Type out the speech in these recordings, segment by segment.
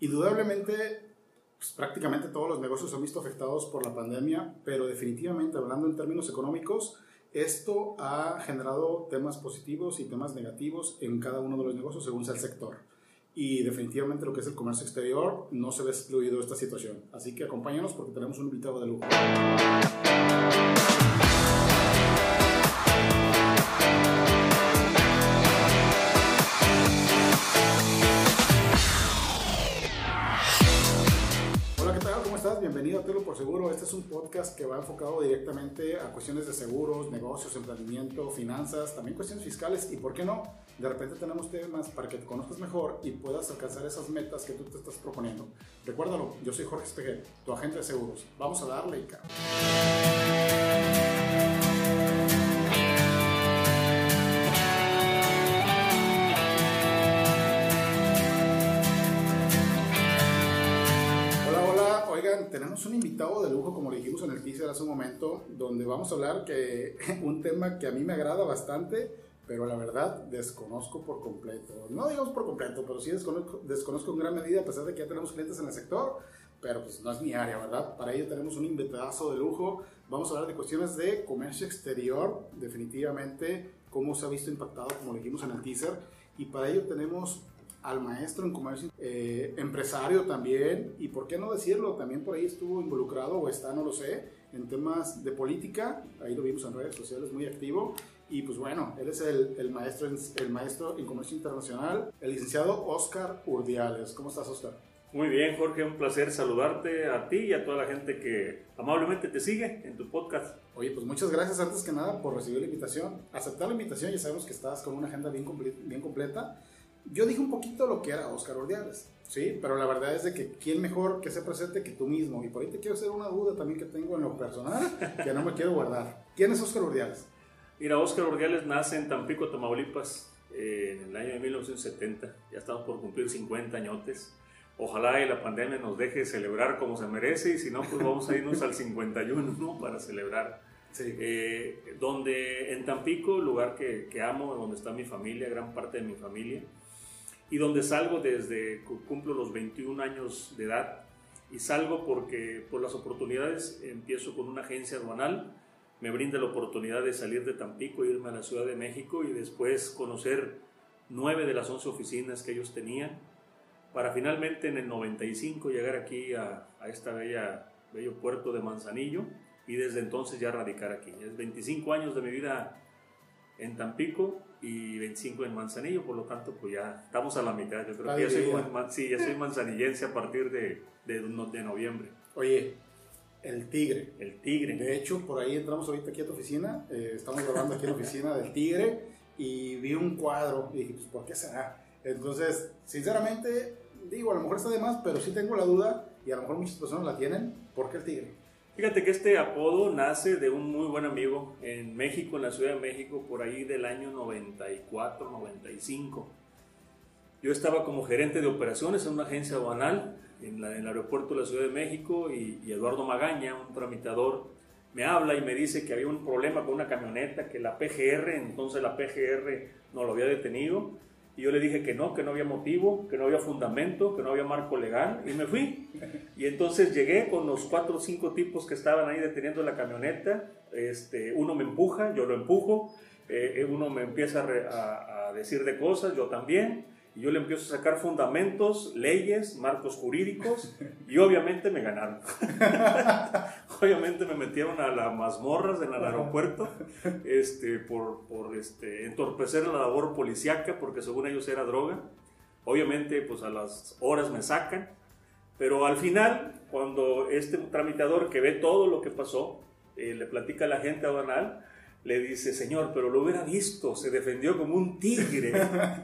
Indudablemente, pues, prácticamente todos los negocios se han visto afectados por la pandemia, pero definitivamente, hablando en términos económicos, esto ha generado temas positivos y temas negativos en cada uno de los negocios según sea el sector. Y definitivamente lo que es el comercio exterior no se ve excluido de esta situación. Así que acompáñanos porque tenemos un invitado de lujo. Bienvenido a Telo por Seguro. Este es un podcast que va enfocado directamente a cuestiones de seguros, negocios, emprendimiento, finanzas, también cuestiones fiscales y, ¿por qué no? De repente tenemos temas para que te conozcas mejor y puedas alcanzar esas metas que tú te estás proponiendo. Recuérdalo, yo soy Jorge Espeje, tu agente de seguros. Vamos a darle, y un invitado de lujo, como le dijimos en el teaser hace un momento, donde vamos a hablar que un tema que a mí me agrada bastante, pero la verdad desconozco por completo. No digamos por completo, pero sí desconozco, desconozco en gran medida, a pesar de que ya tenemos clientes en el sector, pero pues no es mi área, ¿verdad? Para ello tenemos un invitado de lujo. Vamos a hablar de cuestiones de comercio exterior, definitivamente, cómo se ha visto impactado, como le dijimos en el teaser, y para ello tenemos al maestro en comercio, eh, empresario también, y por qué no decirlo, también por ahí estuvo involucrado o está, no lo sé, en temas de política, ahí lo vimos en redes sociales, muy activo, y pues bueno, él es el, el maestro, en, el maestro en comercio internacional, el licenciado Oscar Urdiales. ¿Cómo estás, Oscar? Muy bien, Jorge, un placer saludarte a ti y a toda la gente que amablemente te sigue en tu podcast. Oye, pues muchas gracias antes que nada por recibir la invitación. Aceptar la invitación, ya sabemos que estás con una agenda bien, bien completa yo dije un poquito lo que era Oscar Ordiales, ¿sí? Pero la verdad es de que quién mejor que se presente que tú mismo. Y por ahí te quiero hacer una duda también que tengo en lo personal, que no me quiero guardar. ¿Quién es Oscar Ordiales? Mira, Oscar Ordiales nace en Tampico, Tamaulipas, en el año de 1970. Ya estamos por cumplir 50 añotes. Ojalá y la pandemia nos deje celebrar como se merece y si no, pues vamos a irnos al 51 ¿no? para celebrar. Sí. Eh, donde en Tampico, lugar que, que amo, donde está mi familia, gran parte de mi familia, y donde salgo desde cumplo los 21 años de edad y salgo porque por las oportunidades empiezo con una agencia aduanal, me brinda la oportunidad de salir de Tampico, irme a la Ciudad de México y después conocer nueve de las once oficinas que ellos tenían para finalmente en el 95 llegar aquí a, a esta bella, bello puerto de Manzanillo y desde entonces ya radicar aquí. Es 25 años de mi vida en Tampico y 25 en Manzanillo, por lo tanto, pues ya estamos a la mitad. Yo creo que ya soy, sí, ya soy manzanillense a partir de, de, de, noviembre. Oye, el Tigre. El Tigre. De hecho, por ahí entramos ahorita aquí a tu oficina, eh, estamos grabando aquí en la oficina del Tigre y vi un cuadro y dije, pues, ¿por qué será? Entonces, sinceramente, digo, a lo mejor está de más, pero sí tengo la duda y a lo mejor muchas personas la tienen, ¿por qué el Tigre? Fíjate que este apodo nace de un muy buen amigo en México, en la Ciudad de México, por ahí del año 94, 95. Yo estaba como gerente de operaciones en una agencia aduanal en, el aeropuerto de la Ciudad de México y, y, Eduardo Magaña, un tramitador, me habla y me dice que había un problema con una camioneta, que la PGR, entonces la PGR no lo había detenido y yo le dije que no, que no había motivo, que no había fundamento, que no había marco legal y me fui. Y entonces llegué con los cuatro o cinco tipos que estaban ahí deteniendo la camioneta. Este, uno me empuja, yo lo empujo. Eh, uno me empieza a, a, decir de cosas, yo también. Y yo le empiezo a sacar fundamentos, leyes, marcos jurídicos y obviamente me ganaron. obviamente me metieron a las mazmorras en el aeropuerto este, por, por este, entorpecer la labor policíaca porque según ellos era droga. Obviamente pues a las horas me sacan. Pero al final, cuando este tramitador que ve todo lo que pasó, eh, le platica a la gente aduanal, le dice, Señor, pero lo hubiera visto, se defendió como un tigre.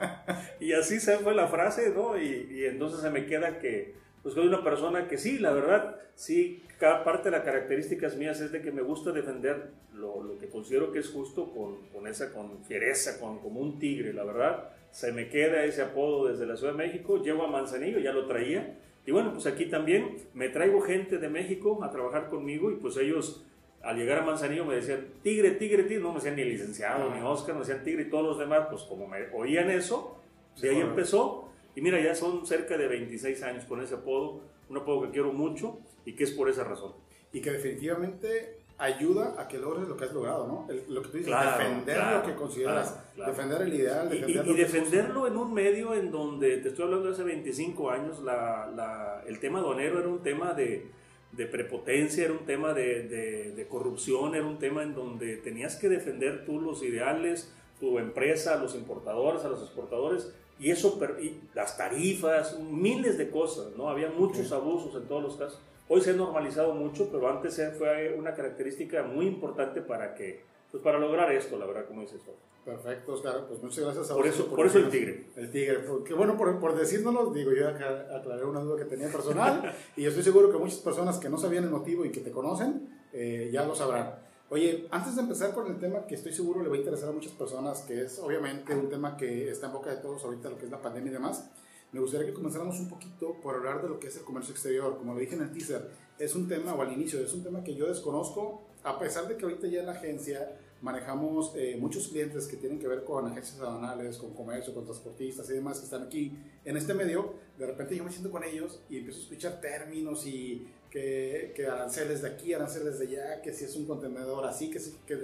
y así se fue la frase, ¿no? Y, entonces se me queda que, pues soy una persona que sí, la verdad, sí, cada parte de las características mías es de que me gusta defender lo, lo que considero que es justo con, con, esa, con fiereza, con, como un tigre, la verdad. Se me queda ese apodo desde la Ciudad de México, llego a Manzanillo, ya lo traía. Y bueno, pues aquí también me traigo gente de México a trabajar conmigo y pues ellos al llegar a Manzanillo me decían, tigre, tigre, tigre, no me decían ni licenciado, ni Oscar, me decían tigre y todos los demás, pues como me oían eso, de ahí empezó. Y mira, ya son cerca de 26 años con ese apodo, un apodo que quiero mucho y que es por esa razón. Y que definitivamente ayuda a que logres lo que has logrado, ¿no? lo que tú dices, defender lo que consideras, defender el ideal, defender y, y, defenderlo en un medio en donde, te estoy hablando de hace 25 años, la, la, el tema donero era un tema de, de prepotencia, era un tema de, de, de, corrupción, era un tema en donde tenías que defender tú los ideales, tu empresa, los importadores, a los exportadores, y eso, y las tarifas, miles de cosas, ¿no? Había muchos abusos en todos los casos. Hoy se ha normalizado mucho, pero antes fue una característica muy importante para que, pues para lograr esto, la verdad, como dices tú. Perfecto, Oscar. Pues muchas gracias a Por eso, por, eso el tigre. El tigre. Porque, bueno, por, por decírnoslo, digo, yo aclaré una duda que tenía personal y estoy seguro que muchas personas que no sabían el motivo y que te conocen eh, ya lo sabrán. Oye, antes de empezar con el tema que estoy seguro le va a interesar a muchas personas, que es obviamente un tema que está en boca de todos ahorita, lo que es la pandemia y demás, me gustaría que comenzáramos un poquito por hablar de lo que es el comercio exterior. Como lo dije en el teaser, es un tema, o al inicio, es un tema que yo desconozco, a pesar de que ahorita ya en la agencia manejamos eh, muchos clientes que tienen que ver con agencias aduanales, con comercio, con transportistas y demás que están aquí en este medio, de repente yo me siento con ellos y empiezo a escuchar términos y que, que aranceles de aquí, aranceles de allá, que si es un contenedor así, que, que,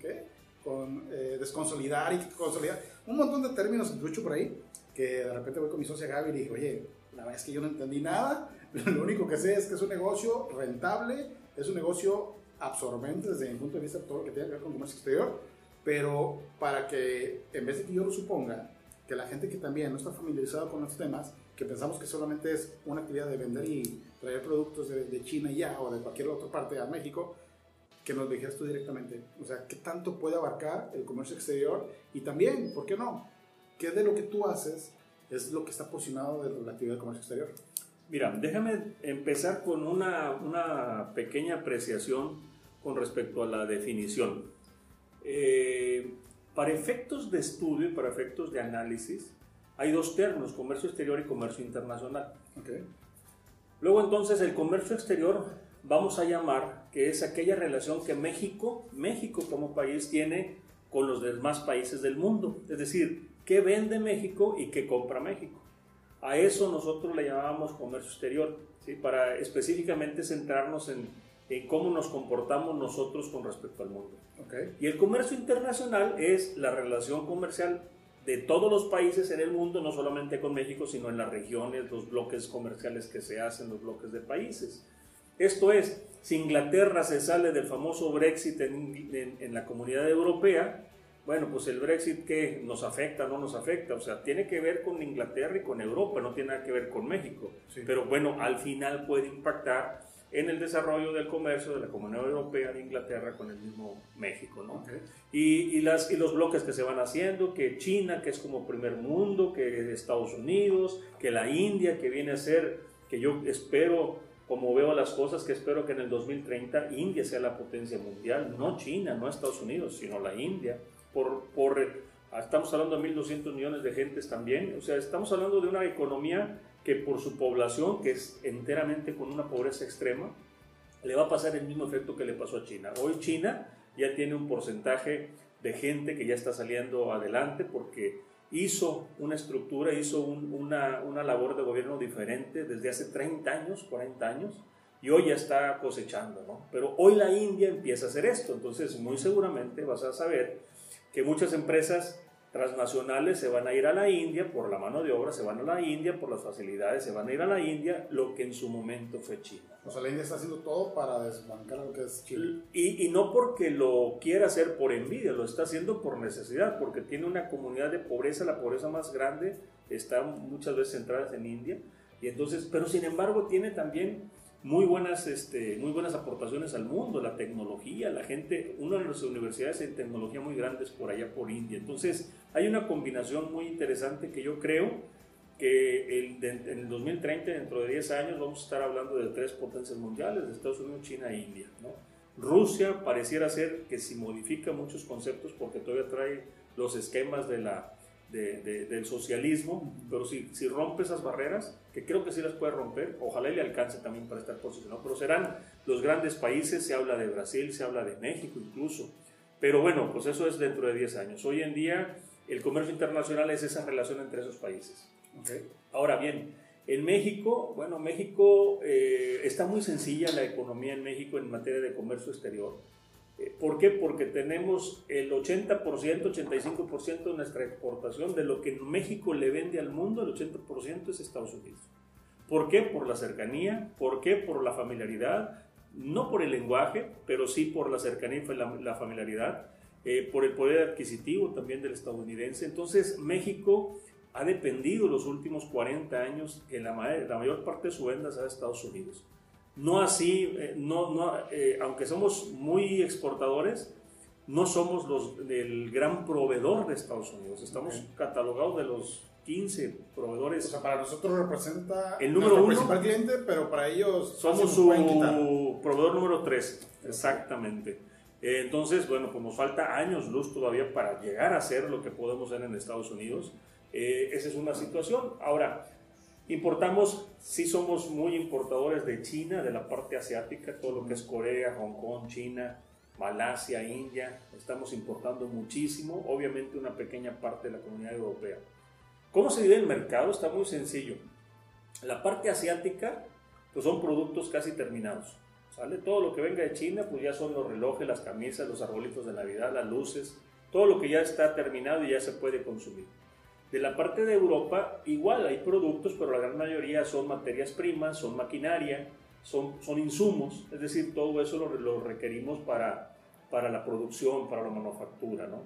que con eh, desconsolidar y consolidar, un montón de términos que escucho por ahí de repente voy con mi socia Gaby y le dije, oye, la verdad es que yo no entendí nada, lo único que sé es que es un negocio rentable, es un negocio absorbente desde mi punto de vista todo lo que tiene que ver con comercio exterior, pero para que en vez de que yo lo suponga, que la gente que también no está familiarizada con los temas, que pensamos que solamente es una actividad de vender y traer productos de, China ya o de cualquier otra parte a México, que nos dijeras tú directamente, o sea, qué tanto puede abarcar el comercio exterior y también, ¿por qué no? ¿Qué de lo que tú haces es lo que está posicionado de la actividad de comercio exterior? Mira, déjame empezar con una, una pequeña apreciación con respecto a la definición. Eh, para efectos de estudio y para efectos de análisis, hay dos términos, comercio exterior y comercio internacional. Okay. Luego entonces el comercio exterior vamos a llamar que es aquella relación que México, México como país tiene con los demás países del mundo. Es decir, qué vende México y qué compra México. A eso nosotros le llamábamos comercio exterior, ¿sí? para específicamente centrarnos en, en, cómo nos comportamos nosotros con respecto al mundo. Okay. Y el comercio internacional es la relación comercial de todos los países en el mundo, no solamente con México, sino en las regiones, los bloques comerciales que se hacen, los bloques de países. Esto es, si Inglaterra se sale del famoso Brexit en, en, en la comunidad europea, bueno, pues el Brexit que nos afecta, no nos afecta, o sea, tiene que ver con Inglaterra y con Europa, no tiene nada que ver con México. Pero bueno, al final puede impactar en el desarrollo del comercio de la Comunidad Europea de Inglaterra con el mismo México, ¿no? Y, y, las, y los bloques que se van haciendo, que China, que es como primer mundo, que Estados Unidos, que la India, que viene a ser, que yo espero, como veo las cosas, que espero que en el 2030 India sea la potencia mundial, no China, no Estados Unidos, sino la India por, por, estamos hablando de 1.200 millones de gentes también, o sea, estamos hablando de una economía que por su población, que es enteramente con una pobreza extrema, le va a pasar el mismo efecto que le pasó a China. Hoy China ya tiene un porcentaje de gente que ya está saliendo adelante porque hizo una estructura, hizo una, una, labor de gobierno diferente desde hace 30 años, 40 años, y hoy ya está cosechando, ¿no? Pero hoy la India empieza a hacer esto, entonces muy seguramente vas a saber que muchas empresas transnacionales se van a ir a la India por la mano de obra, se van a la India por las facilidades, se van a ir a la India, lo que en su momento fue China. O sea, la India está haciendo todo para desbancar lo que es China. Y, y, no porque lo quiera hacer por envidia, lo está haciendo por necesidad, porque tiene una comunidad de pobreza, la pobreza más grande está muchas veces centrada en India, y entonces, pero sin embargo tiene también muy buenas, este, muy buenas aportaciones al mundo, la tecnología, la gente, una de las universidades en tecnología muy grandes por allá por India. Entonces, hay una combinación muy interesante que yo creo que el, en el 2030, dentro de 10 años, vamos a estar hablando de tres potencias mundiales, Estados Unidos, China e India. Rusia pareciera ser que si modifica muchos conceptos porque todavía trae los esquemas de la del socialismo, pero si, si rompe esas barreras, que creo que sí las puede romper, ojalá le alcance también para estar posicionado, pero serán los grandes países, se habla de Brasil, se habla de México incluso, pero bueno, pues eso es dentro de 10 años. Hoy en día el comercio internacional es esa relación entre esos países. Ahora bien, en México, bueno, México eh, está muy sencilla la economía en México en materia de comercio exterior. Eh, ¿Por qué? Porque tenemos el 80%, 85% de nuestra exportación de lo que México le vende al mundo, el 80% es Estados Unidos. ¿Por qué? Por la cercanía, ¿por qué? Por la familiaridad, no por el lenguaje, pero sí por la cercanía y la, familiaridad, eh, por el poder adquisitivo también del estadounidense. Entonces, México ha dependido los últimos 40 años que la, la mayor parte de su venta de Estados Unidos. No así, eh, no, no, eh, aunque somos muy exportadores, no somos los del gran proveedor de Estados Unidos. Estamos catalogados de los 15 proveedores. O sea, para nosotros representa el número uno, principal cliente, pero para ellos somos su proveedor número 3. Exactamente. Entonces, bueno, pues nos falta años luz todavía para llegar a ser lo que podemos ser en Estados Unidos. Eh, esa es una situación. Ahora, importamos, sí somos muy importadores de China, de la parte asiática, todo lo que es Corea, Hong Kong, China, Malasia, India. Estamos importando muchísimo, obviamente una pequeña parte de la comunidad europea. ¿Cómo se divide el mercado? Está muy sencillo. La parte asiática, pues son productos casi terminados. ¿Sale? Todo lo que venga de China, pues ya son los relojes, las camisas, los arbolitos de Navidad, las luces, todo lo que ya está terminado y ya se puede consumir. De la parte de Europa, igual hay productos, pero la gran mayoría son materias primas, son maquinaria, son, son insumos, es decir, todo eso lo, requerimos para, para la producción, para la manufactura. ¿no?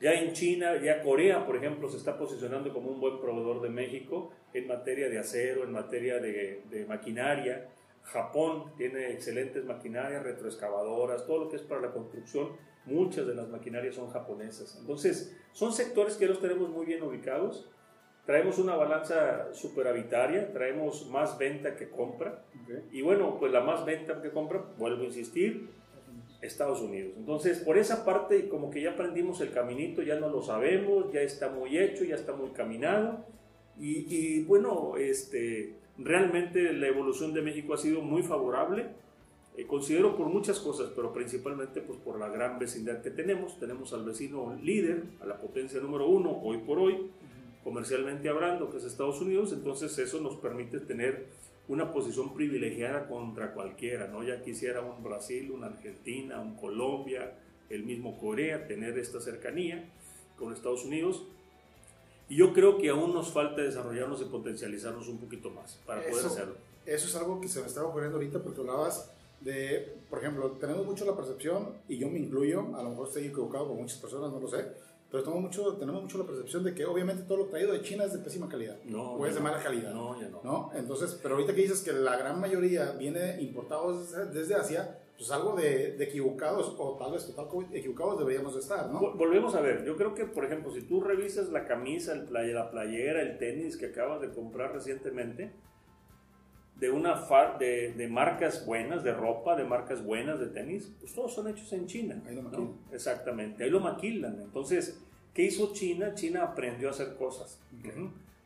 Ya en China, ya Corea, por ejemplo, se está posicionando como un buen proveedor de México en materia de acero, en materia de, de maquinaria. Japón tiene excelentes maquinarias, retroexcavadoras, todo lo que es para la construcción muchas de las maquinarias son japonesas. Entonces, son sectores que los tenemos muy bien ubicados. Traemos una balanza superavitaria, traemos más venta que compra. Y bueno, pues la más venta que compra, vuelvo a insistir, Estados Unidos. Entonces, por esa parte, como que ya aprendimos el caminito, ya no lo sabemos, ya está muy hecho, ya está muy caminado. Y, y bueno, este, realmente la evolución de México ha sido muy favorable eh, considero por muchas cosas, pero principalmente pues, por la gran vecindad que tenemos. Tenemos al vecino líder, a la potencia número uno, hoy por hoy, comercialmente hablando, que es Estados Unidos. Entonces eso nos permite tener una posición privilegiada contra cualquiera. ¿no? Ya quisiera un Brasil, una Argentina, un Colombia, el mismo Corea, tener esta cercanía con Estados Unidos. Y yo creo que aún nos falta desarrollarnos y potencializarnos un poquito más para poder hacerlo. Eso es algo que se me estaba ocurriendo ahorita porque hablabas de, por ejemplo, tenemos mucho la percepción, y yo me incluyo, a lo mejor estoy equivocado con muchas personas, no lo sé, pero tenemos mucho, tenemos mucho la percepción de que obviamente todo lo traído de China es de pésima calidad, no, o es de mala calidad. No, ya no. ¿no? Entonces, pero ahorita que dices que la gran mayoría viene importado desde Asia, pues algo de, de, equivocados o tal vez total equivocados deberíamos de estar, ¿no? Volvemos a ver, yo creo que, por ejemplo, si tú revisas la camisa, el play, la playera, el tenis que acabas de comprar recientemente, de una de, de, marcas buenas, de ropa, de marcas buenas, de tenis, pues todos son hechos en China. Ahí lo maquilan. Exactamente, ahí lo maquilan. Entonces, ¿qué hizo China? China aprendió a hacer cosas.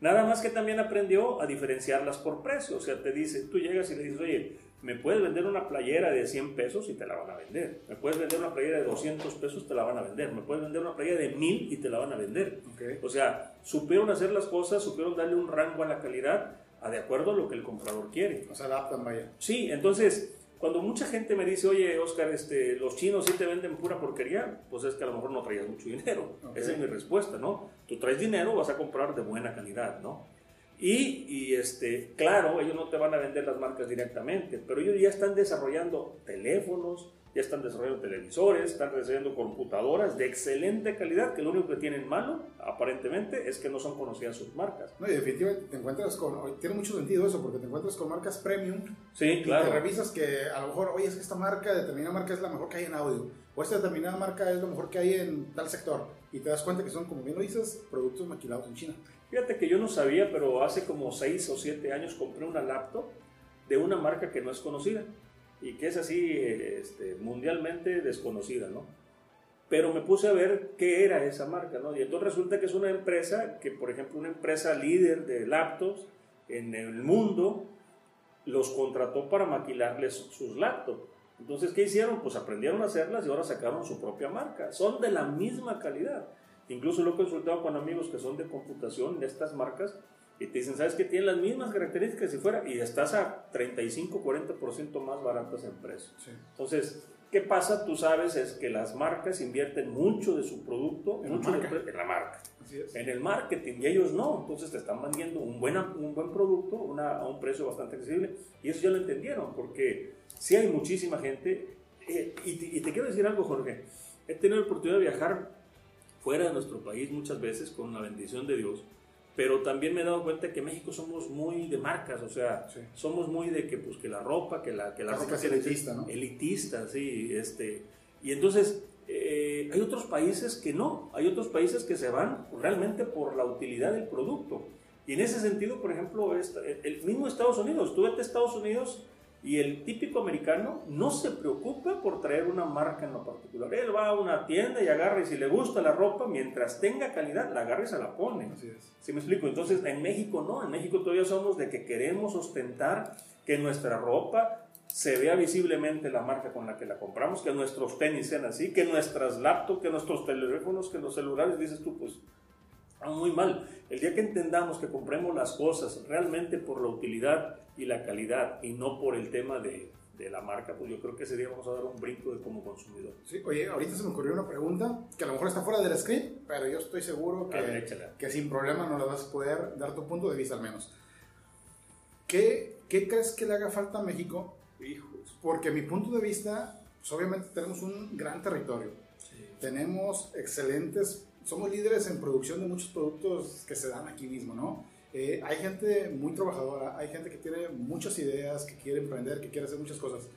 Nada más que también aprendió a diferenciarlas por precio. O sea, te dice, tú llegas y le dices, oye, me puedes vender una playera de 100 pesos y te la van a vender. Me puedes vender una playera de 200 pesos, te la van a vender. Me puedes vender una playera de 1000 y te la van a vender. O sea, supieron hacer las cosas, supieron darle un rango a la calidad a de acuerdo a lo que el comprador quiere. O sea, adaptan, vaya. Sí, entonces, cuando mucha gente me dice, oye, Oscar, este, los chinos sí te venden pura porquería, pues es que a lo mejor no traías mucho dinero. Esa es mi respuesta, ¿no? Tú traes dinero, vas a comprar de buena calidad, ¿no? Y, y, este, claro, ellos no te van a vender las marcas directamente, pero ellos ya están desarrollando teléfonos, ya están desarrollando televisores, están desarrollando computadoras de excelente calidad, que lo único que tienen malo, aparentemente, es que no son conocidas sus marcas. No, y definitivamente te encuentras con, tiene mucho sentido eso, porque te encuentras con marcas premium. Sí, claro. Y te revisas que a lo mejor, oye, es que esta marca, determinada marca es la mejor que hay en audio, o esta determinada marca es lo mejor que hay en tal sector, y te das cuenta que son, como bien lo dices, productos maquilados en China. Fíjate que yo no sabía, pero hace como 6 o 7 años compré una laptop de una marca que no es conocida y que es así este, mundialmente desconocida, ¿no? Pero me puse a ver qué era esa marca, ¿no? Y entonces resulta que es una empresa que, por ejemplo, una empresa líder de laptops en el mundo los contrató para maquilarles sus laptops. Entonces, ¿qué hicieron? Pues aprendieron a hacerlas y ahora sacaron su propia marca. Son de la misma calidad. Incluso lo he consultado con amigos que son de computación de estas marcas y te dicen, ¿sabes que Tienen las mismas características si fuera y estás a 35, 40% más baratas en precio. Entonces, ¿qué pasa? Tú sabes es que las marcas invierten mucho de su producto en, mucho la, marca. en la marca. En el marketing y ellos no, entonces te están vendiendo un buen, un buen producto una, a un precio bastante accesible y eso ya lo entendieron porque si hay muchísima gente eh, y, te, y te quiero decir algo Jorge, he tenido la oportunidad de viajar fuera de nuestro país muchas veces con la bendición de Dios pero también me he dado cuenta que en México somos muy de marcas, o sea, sí. somos muy de que pues que la ropa, que la que la ropa es elitista, ¿no? Elitista, sí, este y entonces eh, hay otros países que no, hay otros países que se van realmente por la utilidad del producto. Y en ese sentido, por ejemplo, el mismo Estados Unidos, tú vete a Estados Unidos y el típico americano no se preocupa por traer una marca en lo particular. Él va a una tienda y agarra y si le gusta la ropa, mientras tenga calidad, la agarra y se la pone. Así es. ¿Sí me explico? Entonces, en México no, en México todavía somos de que queremos ostentar que nuestra ropa se vea visiblemente la marca con la que la compramos, que nuestros tenis sean así, que nuestras laptops, que nuestros teléfonos, que los celulares, dices tú, pues, muy mal. El día que entendamos que compremos las cosas realmente por la utilidad y la calidad y no por el tema de, de la marca, pues yo creo que ese día vamos a dar un brinco de como consumidor. Sí, oye, ahorita se me ocurrió una pregunta que a lo mejor está fuera del script, pero yo estoy seguro que, ver, que sin problema no le vas a poder dar tu punto de vista al menos. ¿Qué, qué crees que le haga falta a México? Hijos. Porque mi punto de vista, pues obviamente tenemos un gran territorio. Sí. Tenemos excelentes, somos líderes en producción de muchos productos que se dan aquí mismo, ¿no? Eh, hay gente muy trabajadora, hay gente que tiene muchas ideas, que quiere emprender, que quiere hacer muchas cosas.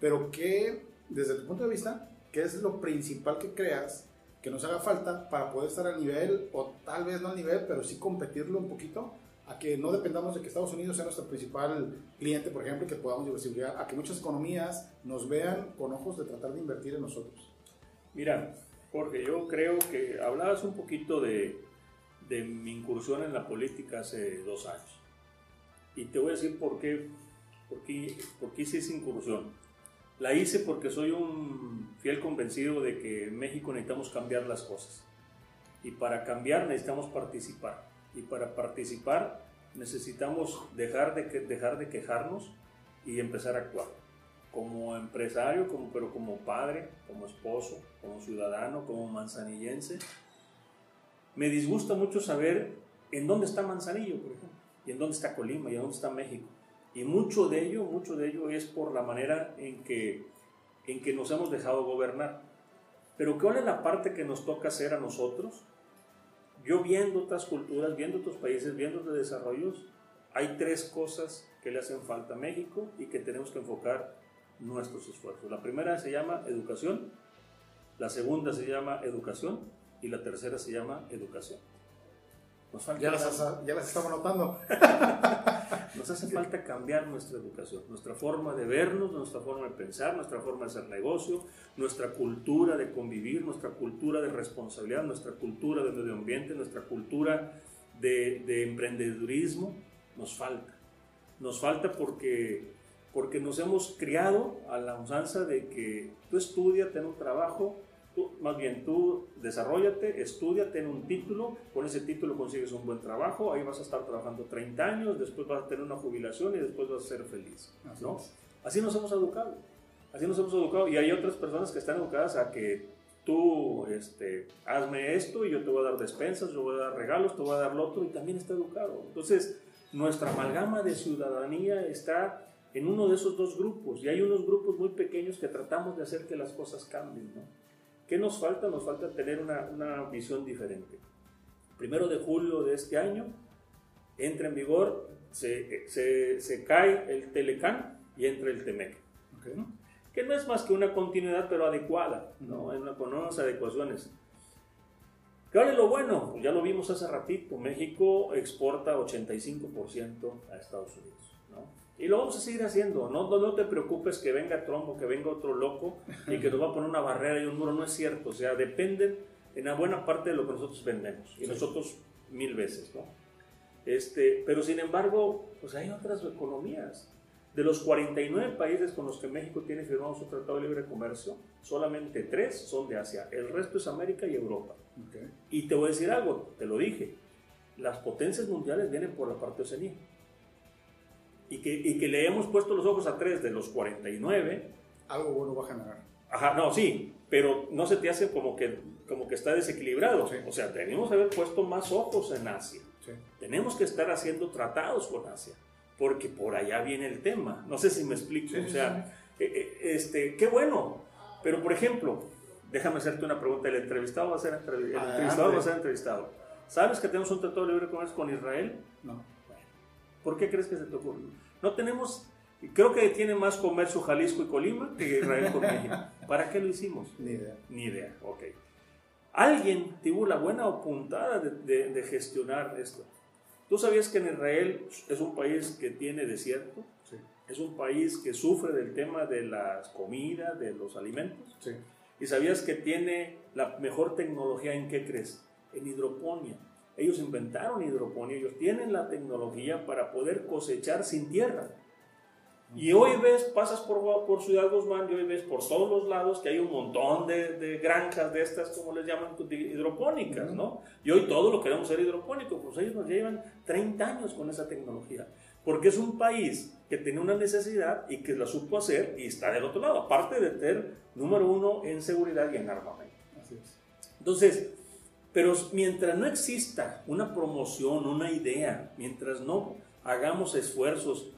Pero que, desde tu punto de vista, ¿qué es lo principal que creas que nos haga falta para poder estar al nivel, o tal vez no al nivel, pero sí competirlo un poquito, a que no dependamos de que Estados Unidos sea nuestro principal cliente, por ejemplo, que podamos diversificar, a que muchas economías nos vean con ojos de tratar de invertir en nosotros? Mira, Jorge, yo creo que hablabas un poquito de, de mi incursión en la política hace dos años. Y te voy a decir por qué, por qué, por qué hice esa incursión. La hice porque soy un fiel convencido de que en México necesitamos cambiar las cosas. Y para cambiar necesitamos participar. Y para participar necesitamos dejar de, dejar de quejarnos y empezar a actuar. Como empresario, como, pero como padre, como esposo, como ciudadano, como manzanillense, me disgusta mucho saber en dónde está Manzanillo, por ejemplo, y en dónde está Colima, y en dónde está México. Y mucho de ello, mucho de ello es por la manera en que, en que nos hemos dejado gobernar. Pero ¿cuál es la parte que nos toca hacer a nosotros? Yo viendo otras culturas, viendo otros países, viendo otros desarrollos, hay tres cosas que le hacen falta a México y que tenemos que enfocar nuestros esfuerzos. La primera se llama educación, la segunda se llama educación y la tercera se llama educación. Nos falta ya, las, ya las estamos notando. Nos hace falta cambiar nuestra educación, nuestra forma de vernos, nuestra forma de pensar, nuestra forma de hacer negocio, nuestra cultura de convivir, nuestra cultura de responsabilidad, nuestra cultura de medio ambiente, nuestra cultura de, de emprendedurismo. Nos falta. Nos falta porque, porque nos hemos criado a la usanza de que tú estudia, ten un trabajo, Tú, más bien tú desarrollate, estudia, ten un título, con ese título consigues un buen trabajo, ahí vas a estar trabajando 30 años, después vas a tener una jubilación y después vas a ser feliz. ¿no? Así, así nos hemos educado, así nos hemos educado y hay otras personas que están educadas a que tú este, hazme esto y yo te voy a dar despensas, yo voy a dar regalos, te voy a dar lo otro y también está educado. Entonces, nuestra amalgama de ciudadanía está en uno de esos dos grupos y hay unos grupos muy pequeños que tratamos de hacer que las cosas cambien, ¿no? ¿Qué nos falta? Nos falta tener una, una, visión diferente. Primero de julio de este año entra en vigor, se, se, se cae el Telecán y entra el Temec. Okay. ¿no? Que no es más que una continuidad, pero adecuada, ¿no? Una, con unas adecuaciones. ¿Qué vale lo bueno? Ya lo vimos hace ratito. México exporta 85% a Estados Unidos. ¿no? Y lo vamos a seguir haciendo. No, no, no, te preocupes que venga Trump o que venga otro loco y que nos va a poner una barrera y un muro. No es cierto. O sea, dependen en una buena parte de lo que nosotros vendemos. Y sí. nosotros mil veces, ¿no? Este, pero sin embargo, pues hay otras economías. De los 49 países con los que México tiene firmado su Tratado de Libre Comercio, solamente tres son de Asia. El resto es América y Europa. Okay. Y te voy a decir algo, te lo dije. las potencias mundiales vienen por la parte oceanía. Y que, y que le hemos puesto los ojos a tres de los 49. Algo bueno va a generar. Ajá, no, sí, pero no se te hace como que, como que está desequilibrado. O sea, tenemos que haber puesto más ojos en Asia. Tenemos que estar haciendo tratados con Asia, porque por allá viene el tema. No sé si me explico. o sea, eh, eh, este, qué bueno. Pero, por ejemplo, déjame hacerte una pregunta. El entrevistado va a ser, entrevistado, va a ser entrevistado. ¿Sabes que tenemos un tratado de libre comercio con Israel? No. ¿Por qué crees que se te ocurre? No tenemos, creo que tiene más comercio Jalisco y Colima que Israel con México. ¿Para qué lo hicimos? Ni idea. Ni idea, ok. Alguien tuvo la buena puntada de, de, gestionar esto. ¿Tú sabías que en Israel es un país que tiene desierto? Sí. Es un país que sufre del tema de las comidas, de los alimentos. Sí. ¿Y sabías que tiene la mejor tecnología en qué crees? En hidroponía. Ellos inventaron hidroponía, ellos tienen la tecnología para poder cosechar sin tierra. Y hoy ves, pasas por, por Ciudad Guzmán y hoy ves por todos los lados que hay un montón de, de granjas de estas, como les llaman, hidropónicas, ¿no? Y hoy todo lo queremos ser hidropónico, pues ellos nos llevan 30 años con esa tecnología. Porque es un país que tiene una necesidad y que la supo hacer y está del otro lado, aparte de ser número uno en seguridad y en armamento. Así es. Entonces, pero mientras no exista una promoción, una idea, mientras no hagamos esfuerzos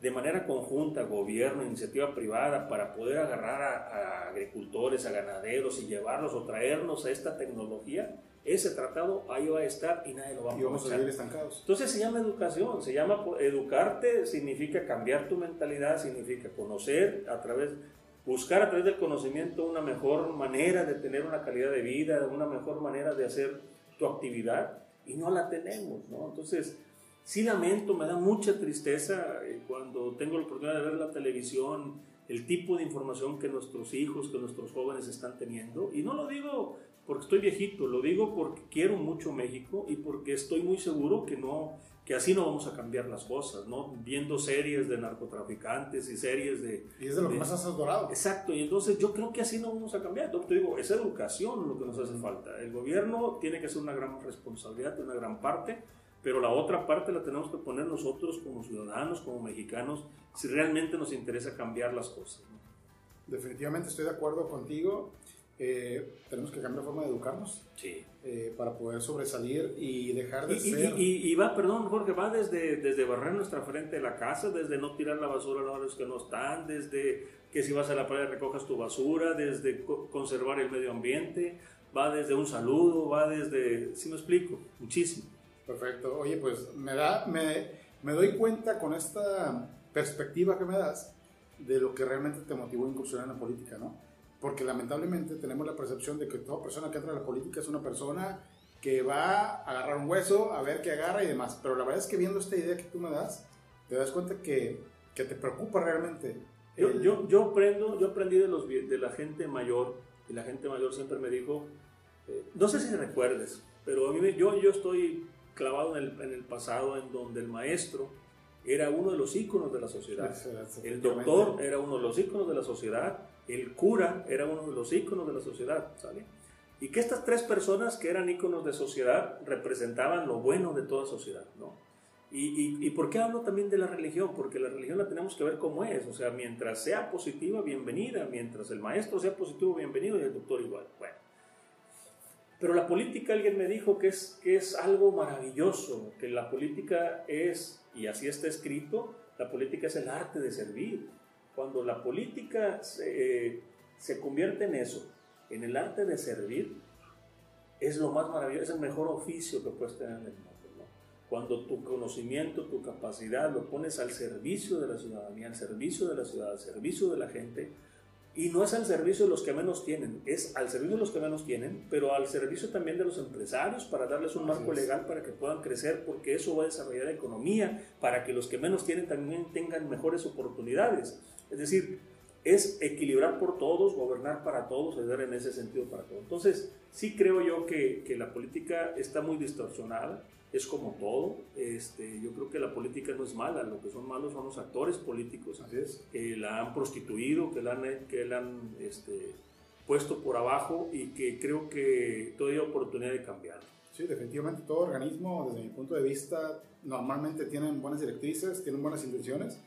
de manera conjunta, gobierno, iniciativa privada, para poder agarrar a, a, agricultores, a ganaderos y llevarlos o traernos a esta tecnología, ese tratado ahí va a estar y nadie lo va a Y vamos a seguir estancados. Entonces se llama educación, se llama educarte, significa cambiar tu mentalidad, significa conocer a través, buscar a través del conocimiento una mejor manera de tener una calidad de vida, una mejor manera de hacer tu actividad y no la tenemos, ¿no? Entonces, sí lamento, me da mucha tristeza eh, cuando tengo la oportunidad de ver la televisión, el tipo de información que nuestros hijos, que nuestros jóvenes están teniendo. Y no lo digo porque estoy viejito, lo digo porque quiero mucho México y porque estoy muy seguro que no que así no vamos a cambiar las cosas, ¿no? Viendo series de narcotraficantes y series de... Y es de lo que más has adorado. Exacto, y entonces yo creo que así no vamos a cambiar. Entonces te digo, es educación lo que nos hace falta. El gobierno tiene que ser una gran responsabilidad, una gran parte, pero la otra parte la tenemos que poner nosotros como ciudadanos, como mexicanos, si realmente nos interesa cambiar las cosas. ¿no? Definitivamente estoy de acuerdo contigo. Eh, tenemos que cambiar la forma de educarnos Sí. eh, para poder sobresalir y dejar de Y, ser... y- y- y va, perdón, Jorge, va desde, desde barrer nuestra frente de la casa, desde no tirar la basura a los que no están, desde que si vas a la playa recojas tu basura, desde co- conservar el medio ambiente, va desde un saludo, va desde, si me explico, muchísimo. Perfecto. Oye, pues me, da, me, me doy cuenta con esta perspectiva que me das de lo que realmente te motivó a incursionar en la política, ¿no? Porque lamentablemente tenemos la percepción de que toda persona que entra a la política es una persona que va a agarrar un hueso, a ver qué agarra y demás. Pero la verdad es que viendo esta idea que tú me das, te das cuenta que, que te preocupa realmente. Yo, yo, yo, aprendo, yo aprendí de, los, de la gente mayor, y la gente mayor siempre me dijo, eh, no sé si recuerdes, pero a mí yo, yo estoy clavado en el, en el pasado en donde el maestro era uno de los íconos de la sociedad. El doctor era uno de los íconos de la sociedad, el cura era uno de los íconos de la sociedad, ¿sale? Y que estas tres personas que eran íconos de sociedad representaban lo bueno de toda sociedad, ¿no? Y, y, ¿Y por qué hablo también de la religión? Porque la religión la tenemos que ver como es, o sea, mientras sea positiva, bienvenida, mientras el maestro sea positivo, bienvenido, y el doctor igual. Bueno. Pero la política, alguien me dijo que es, que es algo maravilloso, que la política es, y así está escrito, la política es el arte de servir. Cuando la política se, eh, se convierte en eso, en el arte de servir, es lo más maravilloso, es el mejor oficio que puedes tener en el mundo. Cuando tu conocimiento, tu capacidad lo pones al servicio de la ciudadanía, al servicio de la ciudad, al servicio de la gente, y no es al servicio de los que menos tienen, es al servicio de los que menos tienen, pero al servicio también de los empresarios para darles un marco legal para que puedan crecer, porque eso va a desarrollar la economía, para que los que menos tienen también tengan mejores oportunidades. Es decir, es equilibrar por todos, gobernar para todos, ayudar en ese sentido para todos. Entonces, sí creo yo que, que la política está muy distorsionada, es como todo. Este, yo creo que la política no es mala, lo que son malos son los actores políticos es. que la han prostituido, que la han, que la han este, puesto por abajo y que creo que todavía hay oportunidad de cambiar. Sí, definitivamente todo organismo, desde mi punto de vista, normalmente tienen buenas directrices, tienen buenas intenciones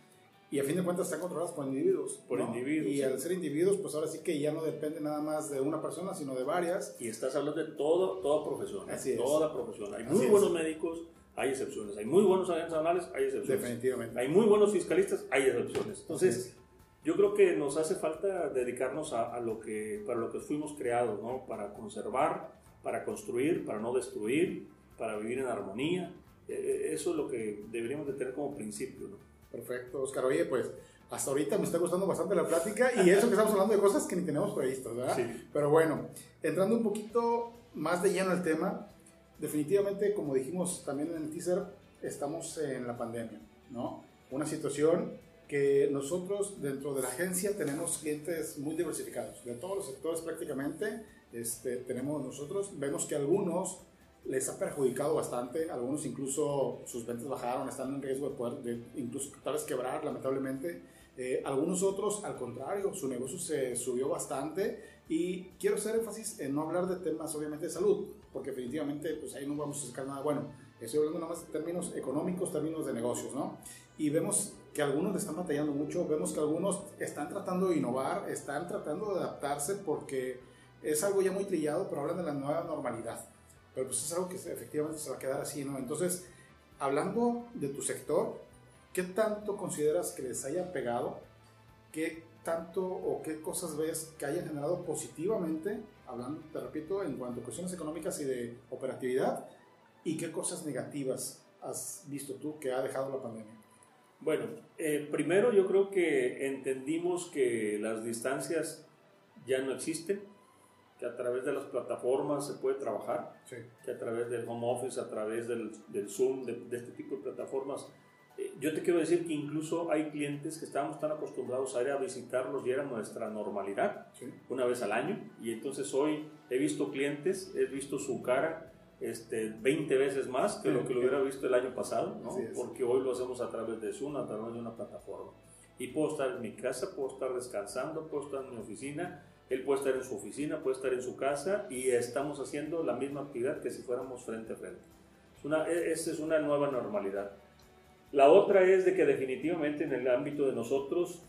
y a fin de cuentas están controlados por individuos. Por individuos. Y al ser individuos, pues ahora sí que ya no depende nada más de una persona, sino de varias. Y estás hablando de todo, toda profesión. Así es. Toda profesión. Hay Así muy es. buenos médicos, hay excepciones. Hay muy buenos agentes anuales, hay excepciones. Definitivamente. Hay muy buenos fiscalistas, hay excepciones. Entonces, yo creo que nos hace falta dedicarnos a, a lo que, para lo que fuimos creados, ¿no? Para conservar, para construir, para no destruir, para vivir en armonía. Eh, Eso es lo que deberíamos de tener como principio, ¿no? Perfecto, Oscar. Oye, pues hasta ahorita me está gustando bastante la plática y eso que estamos hablando de cosas que ni tenemos previstas, ¿verdad? Sí. Pero bueno, entrando un poquito más de lleno al tema, definitivamente, como dijimos también en el teaser, estamos en la pandemia, ¿no? Una situación que nosotros dentro de la agencia tenemos clientes muy diversificados, de todos los sectores prácticamente, este, tenemos nosotros, vemos que algunos les ha perjudicado bastante, algunos incluso sus ventas bajaron, están en riesgo de poder, de incluso tal vez quebrar lamentablemente, Eh, algunos otros al contrario, su negocio se subió bastante y quiero hacer énfasis en no hablar de temas obviamente de salud, porque definitivamente pues ahí no vamos a sacar nada bueno, estoy hablando nada más de términos económicos, términos de negocios, ¿no? Y vemos que algunos le están batallando mucho, vemos que algunos están tratando de innovar, están tratando de adaptarse porque es algo ya muy trillado, pero hablan de la nueva normalidad. Pero pues es algo que efectivamente se va a quedar así, ¿no? Entonces, hablando de tu sector, ¿qué tanto consideras que les haya pegado? ¿Qué tanto o qué cosas ves que hayan generado positivamente, hablando, te repito, en cuanto a cuestiones económicas y de operatividad? ¿Y qué cosas negativas has visto tú que ha dejado la pandemia? Bueno, eh, primero yo creo que entendimos que las distancias ya no existen, que a través de las plataformas se puede trabajar, Sí. que a través del home office, a través del, del Zoom, de, de este tipo de plataformas. Eh, yo te quiero decir que incluso hay clientes que estábamos tan acostumbrados a ir a visitarlos y era nuestra normalidad, Sí. una vez al año, y entonces hoy he visto clientes, he visto su cara este, 20 veces más que lo que lo hubiera visto el año pasado, ¿no? Porque hoy lo hacemos a través de Zoom, a través de una plataforma. Y puedo estar en mi casa, puedo estar descansando, puedo estar en mi oficina, él puede estar en su oficina, puede estar en su casa y estamos haciendo la misma actividad que si fuéramos frente a frente. Es una, e- esa es una nueva normalidad. La otra es de que definitivamente en el ámbito de nosotros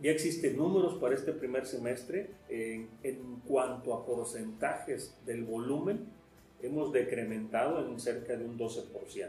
ya existen números para este primer semestre en, en cuanto a porcentajes del volumen hemos decrementado en cerca de un 12%.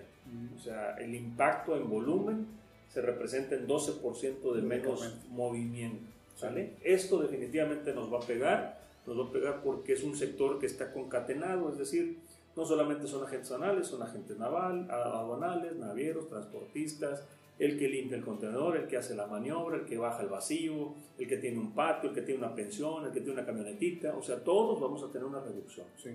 O sea, el impacto en volumen se representa en 12% de menos movimiento. ¿Sale? Esto definitivamente nos va a pegar, nos va a pegar porque es un sector que está concatenado, es decir, no solamente son agentes anales, son agentes naval, aduanales, navieros, transportistas, el que limpia el contenedor, el que hace la maniobra, el que baja el vacío, el que tiene un patio, el que tiene una pensión, el que tiene una camionetita, o sea, todos vamos a tener una reducción. Sí.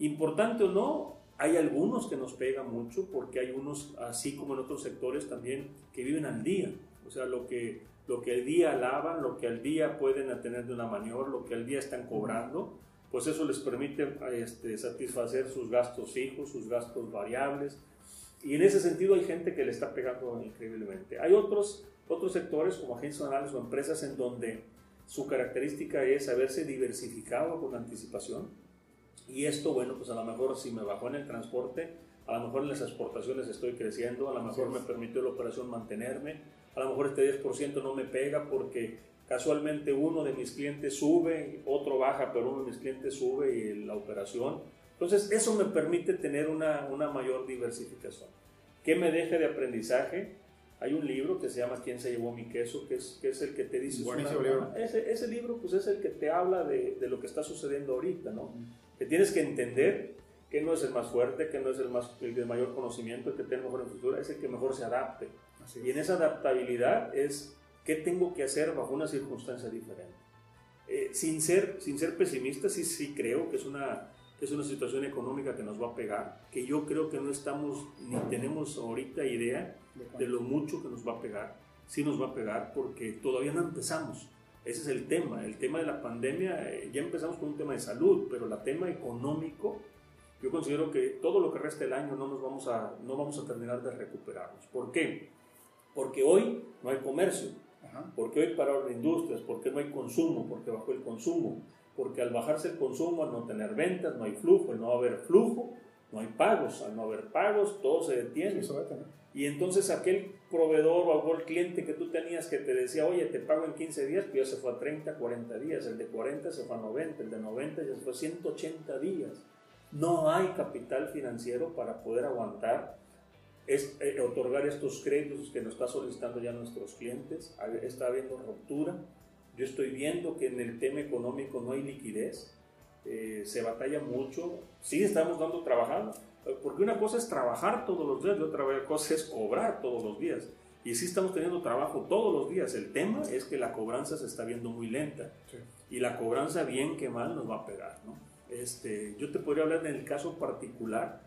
Importante o no, hay algunos que nos pegan mucho porque hay unos, así como en otros sectores también, que viven al día. O sea, lo que, lo que al día lavan, lo que al día pueden tener de una maniobra, lo que al día están cobrando, pues eso les permite este, satisfacer sus gastos fijos, sus gastos variables. Y en ese sentido hay gente que le está pegando increíblemente. Hay otros, otros sectores como agencias nacionales o empresas en donde su característica es haberse diversificado con anticipación y esto, bueno, pues a lo mejor si me bajó en el transporte, a lo mejor en las exportaciones estoy creciendo, a lo mejor me permitió la operación mantenerme, a lo mejor este 10% no me pega porque casualmente uno de mis clientes sube, otro baja, pero uno de mis clientes sube y la operación. Entonces, eso me permite tener una, una mayor diversificación. ¿Qué me deja de aprendizaje? Hay un libro que se llama ¿Quién se llevó mi queso? que es, que es el que te dice... Buenísimo libro. Ese, ese libro pues es el que te habla de, de lo que está sucediendo ahorita, ¿no? que tienes que entender que no es el más fuerte, que no es el, más, el de mayor conocimiento, el que tiene mejor infraestructura, es el que mejor se adapte. Así Y en esa adaptabilidad es qué tengo que hacer bajo una circunstancia diferente. Eh, sin, ser, sin ser pesimista, sí, sí creo que es, una, que es una situación económica que nos va a pegar, que yo creo que no estamos ni tenemos ahorita idea de lo mucho que nos va a pegar. Sí nos va a pegar porque todavía no empezamos. Ese es el tema. El tema de la pandemia, eh, ya empezamos con un tema de salud, pero el tema económico, yo considero que todo lo que resta del año no nos vamos a, no vamos a terminar de recuperarnos. ¿Por qué? Porque hoy no hay comercio, Ajá. porque hoy pararon industrias, porque no hay consumo, porque bajó el consumo, porque al bajarse el consumo, al no tener ventas, no hay flujo, al no haber flujo, no hay pagos, al no haber pagos, todo se detiene. Y entonces aquel proveedor o aquel cliente que tú tenías que te decía, oye, te pago en 15 días, pues ya se fue a 30, 40 días, el de 40 se fue a 90, el de 90 ya se fue a 180 días. No hay capital financiero para poder aguantar, es, eh, otorgar estos créditos que nos está solicitando ya nuestros clientes. Está habiendo ruptura. Yo estoy viendo que en el tema económico no hay liquidez. Eh, se batalla mucho. Sí estamos dando trabajando porque una cosa es trabajar todos los días y otra cosa es cobrar todos los días. Y sí estamos teniendo trabajo todos los días. El tema es que la cobranza se está viendo muy lenta. Y la cobranza, bien que mal, nos va a pegar. ¿no? Este, yo te podría hablar en el caso particular.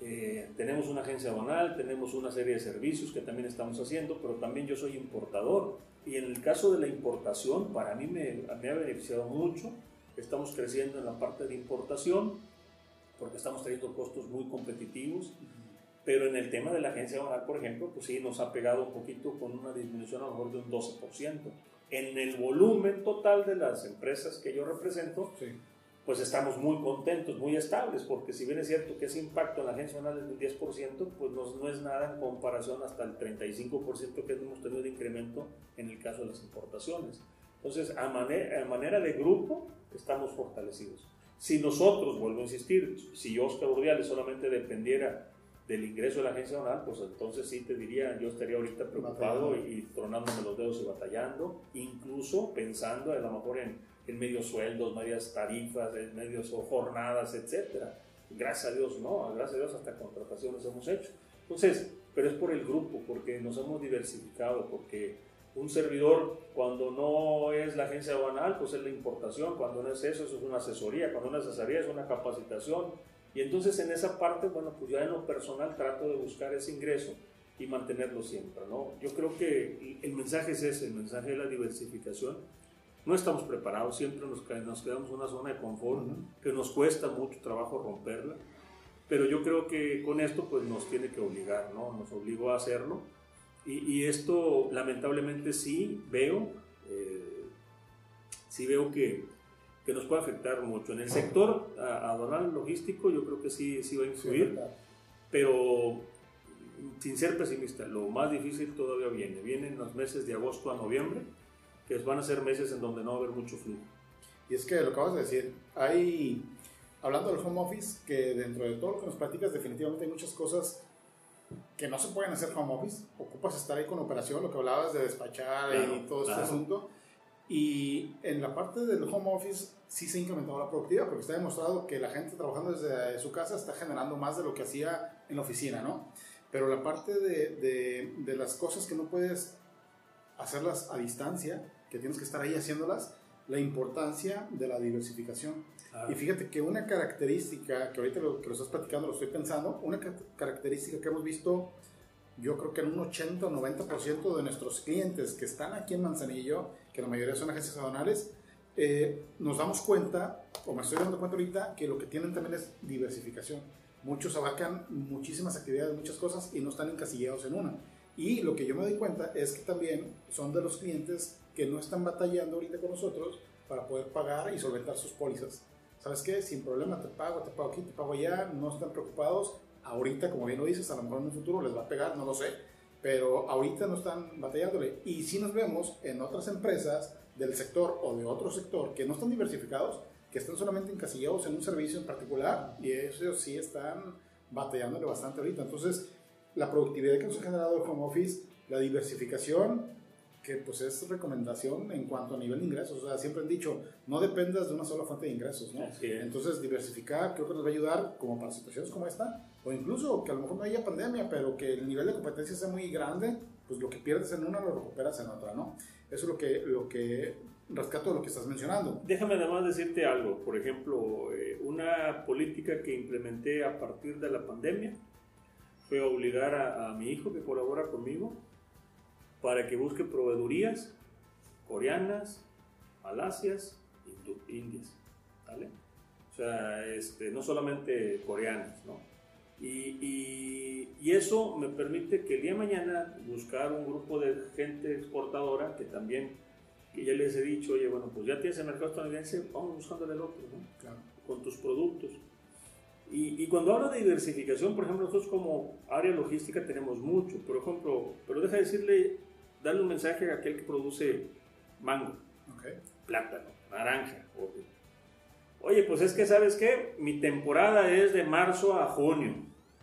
Eh, tenemos una agencia aduanal, tenemos una serie de servicios que también estamos haciendo, pero también yo soy importador. Y en el caso de la importación, para mí me, me ha beneficiado mucho. Estamos creciendo en la parte de importación porque estamos teniendo costos muy competitivos. Pero en el tema de la agencia aduanal, por ejemplo, pues sí, nos ha pegado un poquito con una disminución a lo mejor de un 12%. En el volumen total de las empresas que yo represento, pues estamos muy contentos, muy estables, porque si bien es cierto que ese impacto en la agencia aduanal es del 10%, pues no, no es nada en comparación hasta el 35% que hemos tenido de incremento en el caso de las importaciones. Entonces, a, manera, a manera de grupo, estamos fortalecidos. Si nosotros, vuelvo a insistir, si Oscar Urdiales solamente dependiera del ingreso de la agencia aduanal, pues entonces sí te diría, yo estaría ahorita preocupado y, tronándome los dedos y batallando, incluso pensando a lo mejor en, en medios sueldos, medias tarifas, en medios jornadas, etcétera. Gracias a Dios, no, gracias a Dios hasta contrataciones hemos hecho. Entonces, pero es por el grupo, porque nos hemos diversificado, porque un servidor, cuando no es la agencia aduanal, pues es la importación, cuando no es eso, eso es una asesoría, cuando una asesoría es una capacitación. Y entonces en esa parte, bueno, pues ya en lo personal trato de buscar ese ingreso y mantenerlo siempre, ¿no? Yo creo que el mensaje es ese, el mensaje de la diversificación. No estamos preparados, siempre nos, nos quedamos en una zona de confort, que nos cuesta mucho trabajo romperla, pero yo creo que con esto pues nos tiene que obligar, ¿no? Nos obligó a hacerlo y, esto lamentablemente sí veo, eh, sí veo que, que, nos puede afectar mucho. En el sector aduanal logístico yo creo que sí, sí va a influir, pero sin ser pesimista, lo más difícil todavía viene. Vienen los meses de agosto a noviembre, que van a ser meses en donde no va a haber mucho flujo. Y es que lo acabas de decir, hay, hablando del home office, que dentro de todo lo que nos platicas, definitivamente hay muchas cosas que no se pueden hacer home office, ocupas estar ahí con operación, lo que hablabas de despachar y todo este asunto. Y en la parte del home office sí se ha incrementado la productividad, porque está demostrado que la gente trabajando desde su casa está generando más de lo que hacía en la oficina, ¿no? Pero la parte de, de, de las cosas que no puedes hacerlas a distancia, que tienes que estar ahí haciéndolas, la importancia de la diversificación. Y fíjate que una característica, que ahorita lo, que lo estás platicando, lo estoy pensando, una característica que hemos visto, yo creo que en un 80 o 90% de nuestros clientes que están aquí en Manzanillo, que la mayoría son agencias aduanales, eh, nos damos cuenta, o me estoy dando cuenta ahorita, que lo que tienen también es diversificación. Muchos abarcan muchísimas actividades, muchas cosas y no están encasillados en una. Y lo que yo me doy cuenta es que también son de los clientes que no están batallando ahorita con nosotros para poder pagar y solventar sus pólizas. ¿Sabes qué? Sin problema te pago, te pago aquí, te pago allá, no están preocupados. Ahorita, como bien lo dices, a lo mejor en un futuro les va a pegar, no lo sé, pero ahorita no están batallándole. Y si nos vemos en otras empresas del sector o de otro sector que no están diversificados, que están solamente encasillados en un servicio en particular y ellos sí están batallándole bastante ahorita. Entonces, la productividad que nos ha generado el home office, la diversificación, que pues es recomendación en cuanto a nivel de ingresos. O sea, siempre han dicho, no dependas de una sola fuente de ingresos, ¿no? Entonces, diversificar creo que nos va a ayudar como para situaciones como esta, o incluso que a lo mejor no haya pandemia, pero que el nivel de competencia sea muy grande, pues lo que pierdes en una lo recuperas en otra, ¿no? Eso es lo que, lo que rescato de lo que estás mencionando. Déjame además decirte algo, por ejemplo, eh, una política que implementé a partir de la pandemia fue obligar a, mi hijo que colabora conmigo para que busque proveedurías coreanas, malasias, indias, ¿vale? O sea, este, no solamente coreanas, ¿no? Y, y, y, eso me permite que el día de mañana buscar un grupo de gente exportadora que también, que ya les he dicho, oye, bueno, pues ya tienes el mercado estadounidense, vamos buscando el otro, ¿no? Claro. Con tus productos. Y, y, cuando hablo de diversificación, por ejemplo, nosotros como área logística tenemos mucho, por ejemplo, pero deja de decirle, darle un mensaje a aquel que produce mango, plátano, naranja. Oye, pues es que, ¿sabes qué? Mi temporada es de marzo a junio.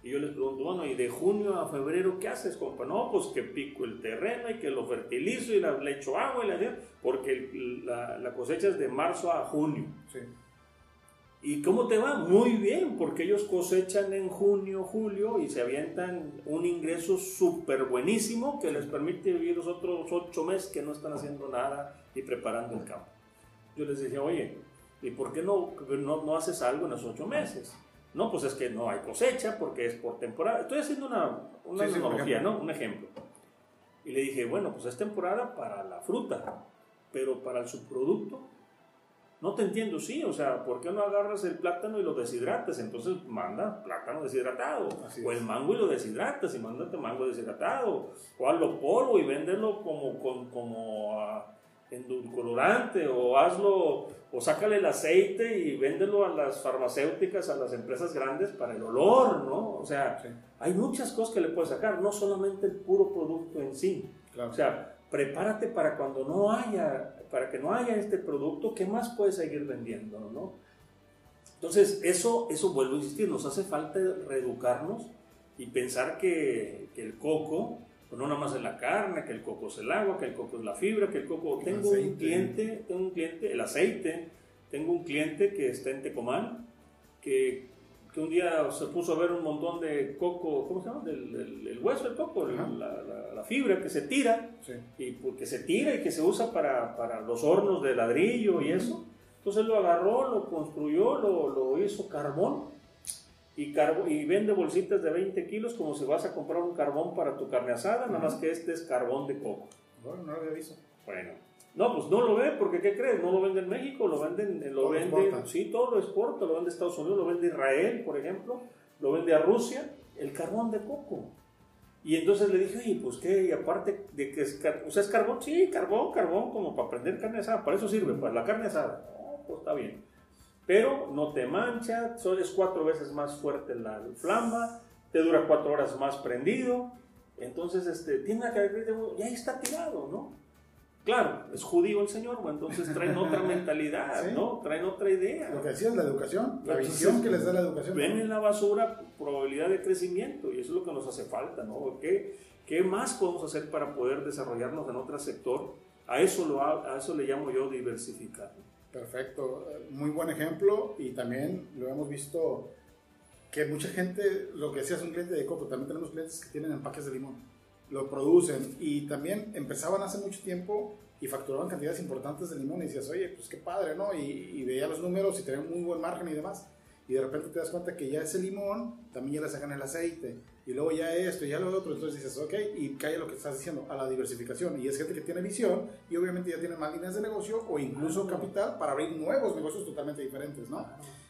Y yo les pregunto, bueno, ¿y de junio a febrero qué haces, compa? No, pues que pico el terreno y que lo fertilizo y le echo agua y la porque la, la cosecha es de marzo a junio. Sí. ¿Y cómo te va? Muy bien, porque ellos cosechan en junio, julio y se avientan un ingreso súper buenísimo que les permite vivir los otros ocho meses que no están haciendo nada y preparando el campo. Yo les dije, oye, ¿y por qué no, no, no haces algo en esos ocho meses? No, pues es que no hay cosecha porque es por temporada. Estoy haciendo una, una analogía, ¿no? Un ejemplo. Y le dije, bueno, pues es temporada para la fruta, pero para el subproducto no te entiendo, sí, o sea, ¿por qué no agarras el plátano y lo deshidratas? Entonces manda plátano deshidratado. o el mango y lo deshidratas y mándate mango deshidratado. O hazlo polvo y véndelo como, como, como uh, endulcorante. O hazlo, o sácale el aceite y véndelo a las farmacéuticas, a las empresas grandes para el olor, ¿no? O sea, hay muchas cosas que le puedes sacar, no solamente el puro producto en sí. O sea, prepárate para cuando no haya para que no haya este producto, ¿qué más puedes seguir vendiendo? ¿no? Entonces, eso, eso vuelvo a insistir, nos hace falta reeducarnos y pensar que, que el coco, pues no nada más es la carne, que el coco es el agua, que el coco es la fibra, que el coco... tengo un cliente, tengo un cliente, el aceite, tengo un cliente que está en Tecomán, que que un día se puso a ver un montón de coco, ¿cómo se llama? El, hueso del coco, la, fibra que se tira, y porque se tira y que se usa para, para, los hornos de ladrillo y eso. Entonces lo agarró, lo construyó, lo, lo hizo carbón y, carbo, y vende bolsitas de 20 kilos como si vas a comprar un carbón para tu carne asada, nada más que este es carbón de coco. Bueno, no lo había visto. Bueno, no, pues no lo ve, porque ¿qué crees? No lo vende en México, lo venden, lo todo vende, sí, todo lo exporta, lo vende a Estados Unidos, lo vende a Israel, por ejemplo, lo vende a Rusia, el carbón de coco. Y entonces le dije, oye, pues qué, y aparte de que es, o sea, es carbón, sí, carbón, carbón, como para prender carne asada, para eso sirve, para la carne asada. No, pues está bien. Pero no te mancha, es cuatro veces más fuerte la flama, te dura cuatro horas más prendido, entonces este, tiene una característica, ya está tirado, ¿no? Claro, es judío el Señor, entonces traen otra mentalidad, ¿no? Traen otra idea. Lo que decía es la educación, la visión que les da la educación. Ven en la basura probabilidad de crecimiento y eso es lo que nos hace falta, ¿no? ¿Qué, qué más podemos hacer para poder desarrollarnos en otro sector? A eso, lo, a eso le llamo yo diversificar. Perfecto, muy buen ejemplo y también lo hemos visto que mucha gente, lo que decía es un cliente de coco, también tenemos clientes que tienen empaques de limón lo producen y también empezaban hace mucho tiempo y facturaban cantidades importantes de limón y decías, oye, pues qué padre, ¿no? Y, veía los números y tenían muy buen margen y demás. Y de repente te das cuenta que ya ese limón también ya le sacan el aceite y luego ya esto y ya lo otro. Entonces dices, ok, y cae lo que estás diciendo, a la diversificación. Y es gente que tiene visión y obviamente ya tiene más líneas de negocio o incluso capital para abrir nuevos negocios totalmente diferentes, ¿no?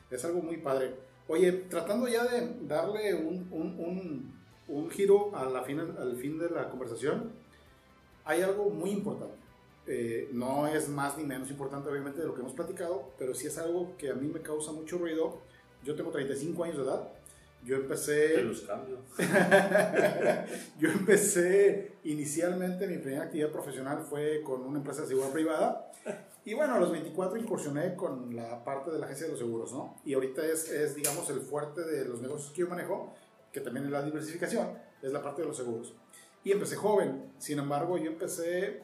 Es algo muy padre. Oye, tratando ya de darle un, un un giro a la fin, al fin de la conversación, hay algo muy importante. Eh, no es más ni menos importante, obviamente, de lo que hemos platicado, pero sí es algo que a mí me causa mucho ruido. Yo tengo 35 años de edad. Yo empecé. los cambios. yo empecé inicialmente, mi primera actividad profesional fue con una empresa de seguridad privada. Y bueno, a los 24 incursioné con la parte de la agencia de los seguros, ¿no? Y ahorita es, es digamos, el fuerte de los negocios que yo manejo que también es la diversificación, es la parte de los seguros. Y empecé joven, sin embargo yo empecé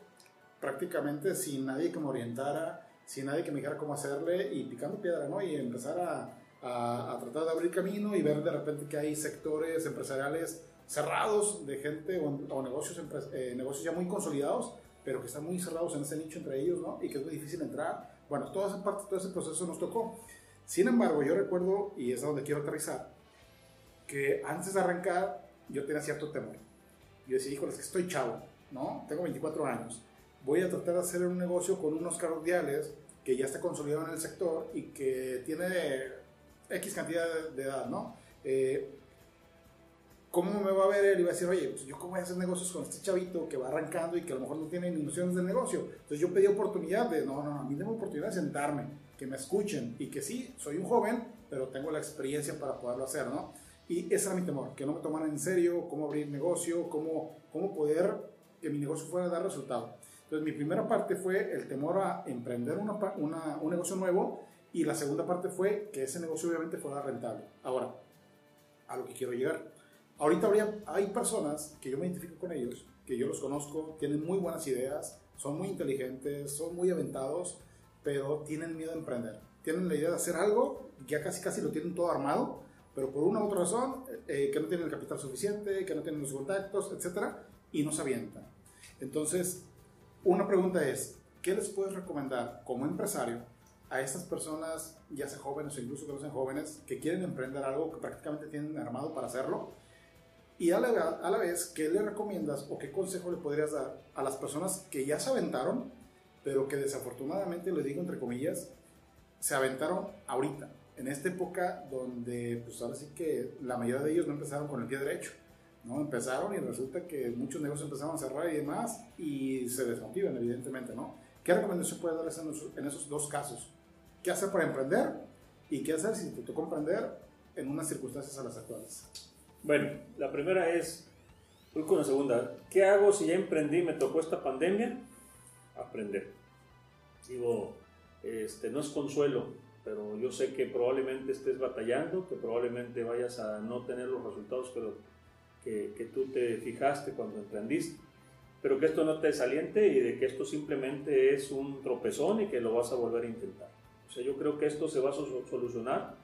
prácticamente sin nadie que me orientara, sin nadie que me dijera cómo hacerle y picando piedra, ¿no? Y empezar a, a, tratar de abrir camino y ver de repente que hay sectores empresariales cerrados de gente o, negocios, eh, negocios ya muy consolidados, pero que están muy cerrados en ese nicho entre ellos, ¿no? Y que es muy difícil entrar. Bueno, toda esa parte, todo ese proceso nos tocó. Sin embargo, yo recuerdo, y es a donde quiero aterrizar, que antes de arrancar yo tenía cierto temor. Yo decía, híjole, que estoy chavo, ¿no? Tengo 24 años. Voy a tratar de hacer un negocio con unos cardiales que ya está consolidado en el sector y que tiene X cantidad de, edad, ¿no? Eh, ¿cómo me va a ver él? Y va a decir, oye, pues yo cómo voy a hacer negocios con este chavito que va arrancando y que a lo mejor no tiene nociones del negocio. Entonces yo pedí oportunidad de, no, no, no, a mí tengo oportunidad de sentarme, que me escuchen y que sí, soy un joven, pero tengo la experiencia para poderlo hacer, ¿no? Y ese era mi temor, que no me tomaran en serio cómo abrir negocio, cómo, cómo poder que mi negocio fuera a dar resultado. Entonces mi primera parte fue el temor a emprender una, una, un negocio nuevo y la segunda parte fue que ese negocio obviamente fuera rentable. Ahora, a lo que quiero llegar. Ahorita habría, hay personas que yo me identifico con ellos, que yo los conozco, tienen muy buenas ideas, son muy inteligentes, son muy aventados, pero tienen miedo a emprender. Tienen la idea de hacer algo, ya casi casi lo tienen todo armado, pero por una u otra razón, eh, que no tienen el capital suficiente, que no tienen los contactos, etc., y no se avientan. Entonces, una pregunta es, ¿qué les puedes recomendar como empresario a estas personas, ya sea jóvenes o incluso que no sean jóvenes, que quieren emprender algo que prácticamente tienen armado para hacerlo? Y a la, a la vez, ¿qué le recomiendas o qué consejo le podrías dar a las personas que ya se aventaron, pero que desafortunadamente, les digo entre comillas, se aventaron ahorita, en esta época donde, pues ahora sí que la mayoría de ellos no empezaron con el pie derecho, ¿no? Empezaron y resulta que muchos negocios empezaron a cerrar y demás y se desmotivan, evidentemente, ¿no? ¿Qué recomendación puedes darles en esos, en esos dos casos? ¿Qué hacer para emprender? ¿Y qué hacer si te tocó emprender en unas circunstancias a las actuales? Bueno, la primera es, voy con la segunda. ¿Qué hago si ya emprendí y me tocó esta pandemia? Aprender. Digo, este, no es consuelo, pero yo sé que probablemente estés batallando, que probablemente vayas a no tener los resultados que, que, tú te fijaste cuando emprendiste, pero que esto no te desaliente y de que esto simplemente es un tropezón y que lo vas a volver a intentar. O sea, yo creo que esto se va a solucionar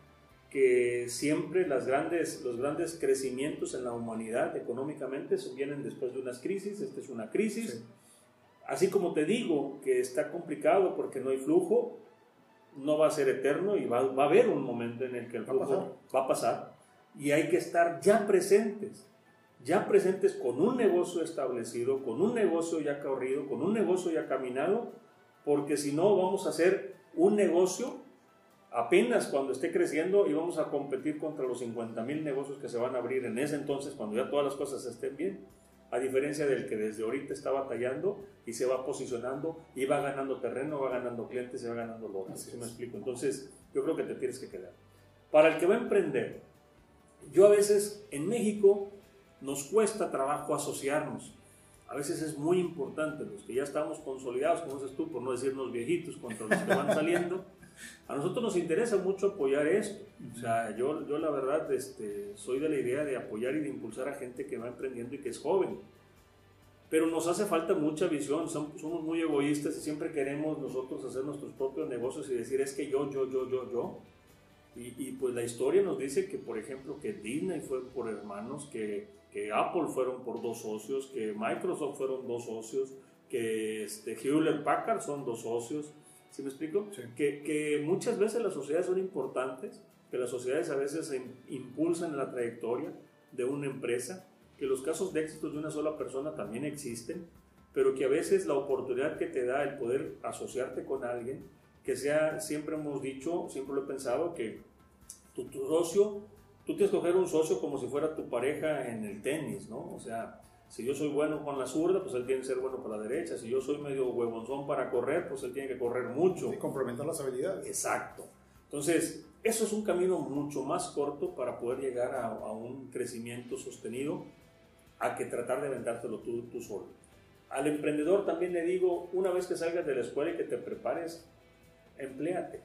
que siempre las grandes, los grandes crecimientos en la humanidad económicamente vienen después de unas crisis, esta es una crisis. Así como te digo que está complicado porque no hay flujo, no va a ser eterno y va, va a haber un momento en el que el flujo va a pasar y hay que estar ya presentes, ya presentes con un negocio establecido, con un negocio ya corrido, con un negocio ya caminado, porque si no vamos a hacer un negocio apenas cuando esté creciendo íbamos a competir contra los 50 mil negocios que se van a abrir en ese entonces, cuando ya todas las cosas estén bien. A diferencia del que desde ahorita está batallando y se va posicionando y va ganando terreno, va ganando clientes, se va ganando logros. ¿Sí me explico? Entonces, yo creo que te tienes que quedar. Para el que va a emprender, yo a veces en México nos cuesta trabajo asociarnos. A veces es muy importante, los que ya estamos consolidados, como dices tú, por no decirnos viejitos contra los que van saliendo, a nosotros nos interesa mucho apoyar esto. O sea, yo, yo la verdad este, soy de la idea de apoyar y de impulsar a gente que va emprendiendo y que es joven. Pero nos hace falta mucha visión, somos muy egoístas y siempre queremos nosotros hacer nuestros propios negocios y decir es que yo, yo, yo, yo, yo. Y, y pues la historia nos dice que, por ejemplo, que Disney fue por hermanos, que, que Apple fueron por dos socios, que Microsoft fueron dos socios, que este, Hewlett Packard son dos socios. ¿Sí me explico? Que, que, muchas veces las sociedades son importantes, que las sociedades a veces impulsan la trayectoria de una empresa, que los casos de éxito de una sola persona también existen, pero que a veces la oportunidad que te da el poder asociarte con alguien, que sea, siempre hemos dicho, siempre lo he pensado, que tu, tu socio, tú tienes que coger un socio como si fuera tu pareja en el tenis, ¿no? O sea, si yo soy bueno con la zurda, pues él tiene que ser bueno con la derecha. Si yo soy medio huevonzón para correr, pues él tiene que correr mucho. Y complementar las habilidades. Exacto. Entonces, eso es un camino mucho más corto para poder llegar a, a un crecimiento sostenido a que tratar de aventártelo tú, tú solo. Al emprendedor también le digo, una vez que salgas de la escuela y que te prepares, empléate.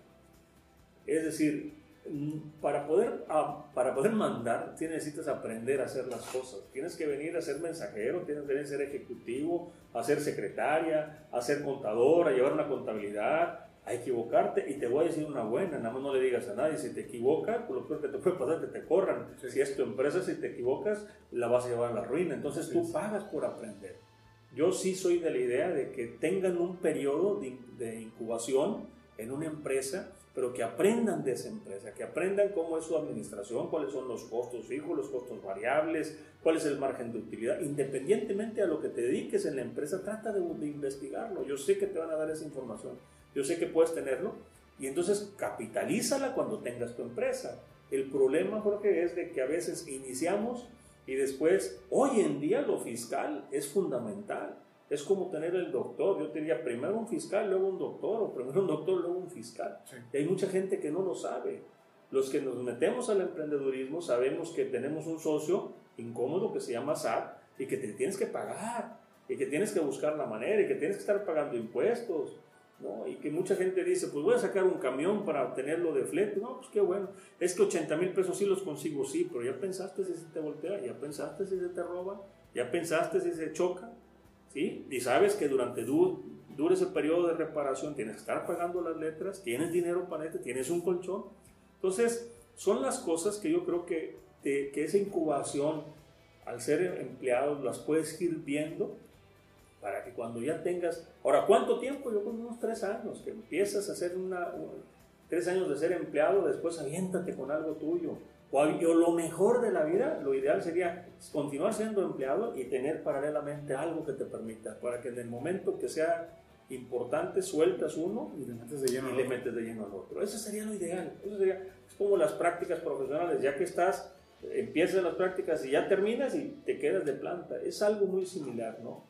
Es decir, para poder, ah, para poder mandar, necesitas aprender a hacer las cosas. Tienes que venir a ser mensajero, tienes que venir a ser ejecutivo, a ser secretaria, a ser contador, a llevar una contabilidad, a equivocarte. Y te voy a decir una buena, nada más no le digas a nadie. Si te equivocas, pues lo peor que te puede pasar es que te corran. Si es tu empresa, si te equivocas, la vas a llevar a la ruina. Entonces tú pagas por aprender. Yo sí soy de la idea de que tengan un periodo de, de incubación en una empresa pero que aprendan de esa empresa, que aprendan cómo es su administración, cuáles son los costos fijos, los costos variables, cuál es el margen de utilidad. Independientemente a lo que te dediques en la empresa, trata de, investigarlo. Yo sé que te van a dar esa información, yo sé que puedes tenerlo, y entonces capitalízala cuando tengas tu empresa. El problema, Jorge, es de que a veces iniciamos Y después, hoy en día lo fiscal es fundamental. Es como tener el doctor. Yo diría primero un fiscal, luego un doctor, o primero un doctor, luego un fiscal. Y hay mucha gente que no lo sabe. Los que nos metemos al emprendedurismo sabemos que tenemos un socio incómodo que se llama SAT y que te tienes que pagar y que tienes que buscar la manera y que tienes que estar pagando impuestos. ¿no? Y que mucha gente dice, pues voy a sacar un camión para obtenerlo de flete. No, pues qué bueno. Es que 80 mil pesos sí los consigo, sí, pero ya pensaste si se te voltea, ya pensaste si se te roba, ya pensaste si se choca, ¿sí? Y sabes que durante du dure ese periodo de reparación tienes que estar pagando las letras, tienes dinero para esto, tienes un colchón. Entonces, son las cosas que yo creo que, que esa incubación, al ser empleados, las puedes ir viendo para que cuando ya tengas, ahora, ¿cuánto tiempo? Yo con unos tres años, que empiezas a hacer una, tres años de ser empleado, después aviéntate con algo tuyo. O, lo mejor de la vida, lo ideal sería continuar siendo empleado y tener paralelamente algo que te permita, para que en el momento que sea importante sueltas uno y le metes de lleno, le metes de lleno al otro. Eso sería lo ideal. Eso sería, es como las prácticas profesionales, ya que estás, empiezas las prácticas y ya terminas y te quedas de planta. Es algo muy similar, ¿no?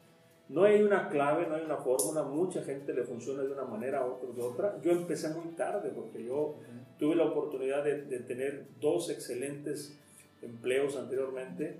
No hay una clave, no hay una fórmula, mucha gente le funciona de una manera, a otros de otra. Yo empecé muy tarde porque yo tuve la oportunidad de, tener dos excelentes empleos anteriormente,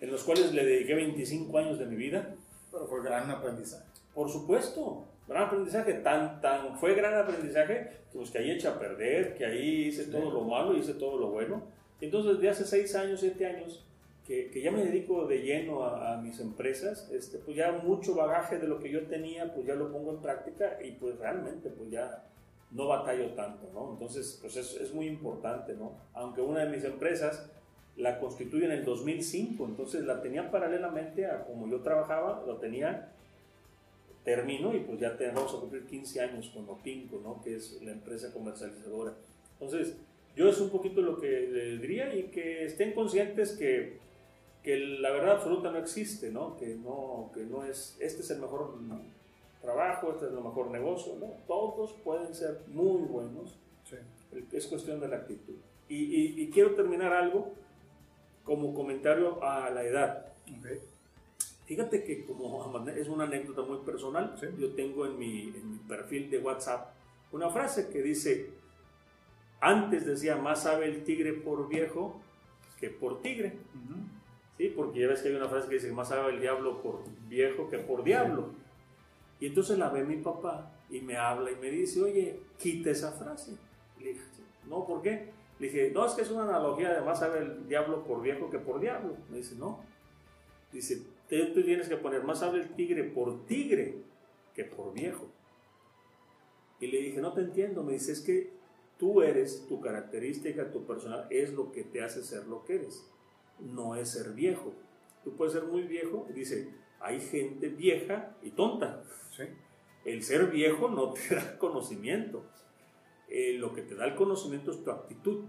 en los cuales le dediqué 25 años de mi vida. Pero fue gran aprendizaje. Por supuesto, gran aprendizaje, tan, tan fue gran aprendizaje, pues que ahí eché a perder, que ahí hice todo lo malo, hice todo lo bueno. Entonces, de hace 6 años, 7 años, que, ya me dedico de lleno a, mis empresas, este, pues ya mucho bagaje de lo que yo tenía, pues ya lo pongo en práctica y pues realmente pues ya no batallo tanto, ¿no? Entonces, pues es, es muy importante, ¿no? Aunque una de mis empresas la constituye en el 2005, entonces la tenía paralelamente a como yo trabajaba, lo tenía, termino y pues ya tenemos a cumplir 15 años con Opinco, ¿no? Que es la empresa comercializadora. Entonces, yo es un poquito lo que les diría y que estén conscientes que que la verdad absoluta no existe, ¿no? Que, no, que no es, este es el mejor trabajo, este es el mejor negocio, ¿no? Todos pueden ser muy buenos, sí. es cuestión de la actitud. Y, y, quiero terminar algo como comentario a la edad. Fíjate que como es una anécdota muy personal, yo tengo en mi, en mi perfil de WhatsApp una frase que dice, antes decía, más sabe el tigre por viejo que por tigre. Porque ya ves que hay una frase que dice, más sabe el diablo por viejo que por diablo. Y entonces la ve mi papá y me habla y me dice, oye, quita esa frase. Le dije, no, ¿por qué? Le dije, no, es que es una analogía de más sabe el diablo por viejo que por diablo. Me dice, no. Dice, tú tienes que poner más sabe el tigre por tigre que por viejo. Y le dije, no te entiendo. Me dice, es que tú eres, tu característica, tu personal, es lo que te hace ser lo que eres no es ser viejo. Tú puedes ser muy viejo, dice, hay gente vieja y tonta. El ser viejo no te da conocimiento. Eh, lo que te da el conocimiento es tu actitud.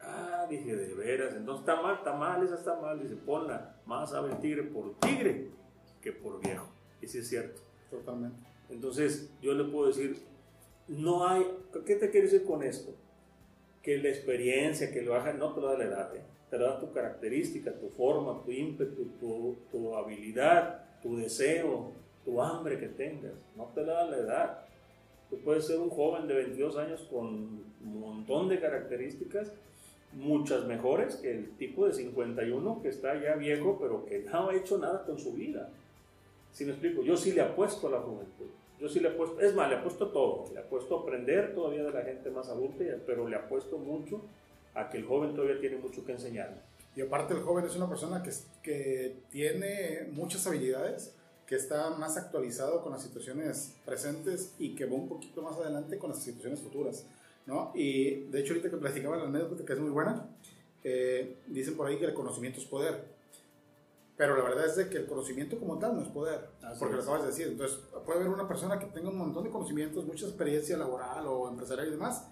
Ah, dije, de veras, entonces está mal, está mal, esa está mal. Dice, ponla, más sabe el tigre por tigre que por viejo. Y sí es cierto. Totalmente. Entonces, yo le puedo decir, no hay, ¿qué te quiere decir con esto? Que la experiencia, que lo haga, no te lo da la edad. ¿eh? Te da tu característica, tu forma, tu ímpetu, tu, habilidad, tu deseo, tu hambre que tengas. No te da la edad. Tú puedes ser un joven de 22 años con un montón de características, muchas mejores que el tipo de 51 que está ya viejo, pero que no ha hecho nada con su vida. Si me explico, yo sí le apuesto a la juventud. Yo sí le apuesto, es más, le apuesto todo. Le apuesto a aprender todavía de la gente más adulta, pero le apuesto mucho a que el joven todavía tiene mucho que enseñar. Y aparte el joven es una persona que, que tiene muchas habilidades, que está más actualizado con las situaciones presentes y que va un poquito más adelante con las situaciones futuras. ¿no? Y de hecho ahorita que platicaba la anécdota, que es muy buena, eh, dicen por ahí que el conocimiento es poder. Pero la verdad es de que el conocimiento como tal no es poder, porque lo acabas de decir. Entonces, puede haber una persona que tenga un montón de conocimientos, mucha experiencia laboral o empresarial y demás,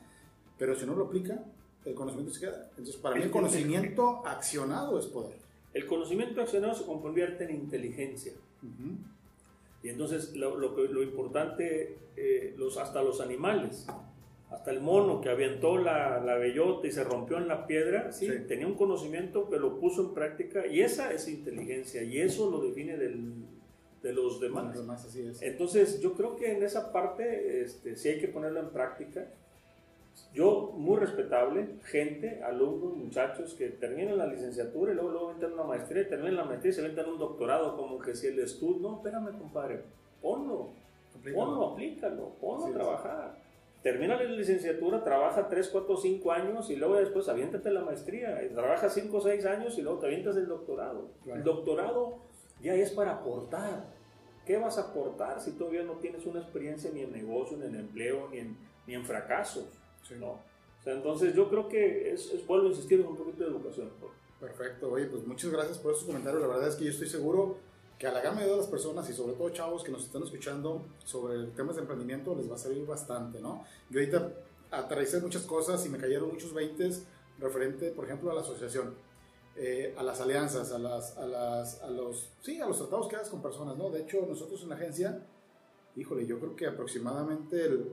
pero si no lo aplica, el conocimiento se queda. Entonces, para mí el conocimiento accionado es poder. El conocimiento accionado se convierte en inteligencia. Y entonces lo, lo, lo importante, eh, los, hasta los animales, hasta el mono que aventó la, la bellota y se rompió en la piedra, sí, Sí. tenía un conocimiento que lo puso en práctica y esa es inteligencia y eso lo define del- de los demás. Además, así es. Entonces, yo creo que en esa parte este, sí hay que ponerlo en práctica. Yo, muy respetable, gente, alumnos, muchachos que terminan la licenciatura y luego, luego entran una maestría, terminan la maestría y se entran un doctorado, como que si el estudio, no, espérame, compadre, ponlo, ponlo, aplícalo, ponlo a trabajar. Termina la licenciatura, trabaja 3, 4, 5 años y luego después aviéntate la maestría. Trabaja 5 o 6 años y luego te avientas el doctorado. Claro. El doctorado ya es para aportar. ¿Qué vas a aportar si todavía no tienes una experiencia ni en negocio, ni en empleo, ni en, ni en fracasos? Sí. ¿no? O sea, entonces yo creo que es, es a insistir en un poquito de educación. Perfecto, oye, pues muchas gracias por esos comentarios. La verdad es que yo estoy seguro que a la gama de las personas y sobre todo chavos que nos están escuchando sobre temas de emprendimiento les va a servir bastante, ¿no? Yo ahorita aterricé muchas cosas y me cayeron muchos veintes referente, por ejemplo, a la asociación, eh, a las alianzas, a, las, a, las, a los, sí, a los tratados que hagas con personas, ¿no? De hecho, nosotros en la agencia, híjole, yo creo que aproximadamente el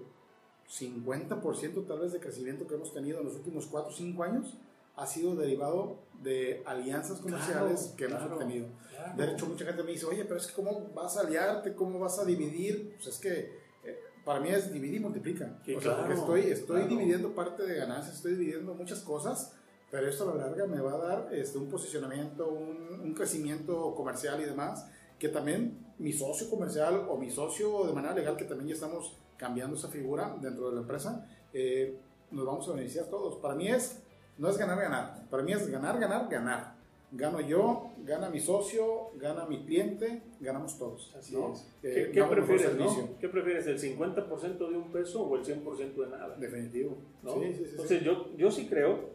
50% tal vez de crecimiento que hemos tenido en los últimos 4 o 5 años ha sido derivado de alianzas comerciales Claro, que hemos claro. obtenido. De hecho, mucha gente me dice, oye, pero es que ¿cómo vas a aliarte? ¿Cómo vas a dividir? Pues es que eh, para mí es dividir y multiplica. Sí, o sea, porque claro, estoy, estoy claro. dividiendo parte de ganancias, estoy dividiendo muchas cosas, pero esto a la larga me va a dar este, un posicionamiento, un, un crecimiento comercial y demás, que también mi socio comercial o mi socio de manera legal, que también ya estamos cambiando esa figura dentro de la empresa, eh, nos vamos a beneficiar todos. Para mí es, no es ganar, ganar. Para mí es ganar, ganar, ganar. Gano yo, gana mi socio, gana mi cliente, ganamos todos. Así ¿no? es. Eh, ¿Qué, prefieres, no? ¿Qué prefieres, el 50% de un peso o el 100% de nada? Definitivo. ¿no? Sí, sí, sí. Entonces Yo, yo sí creo,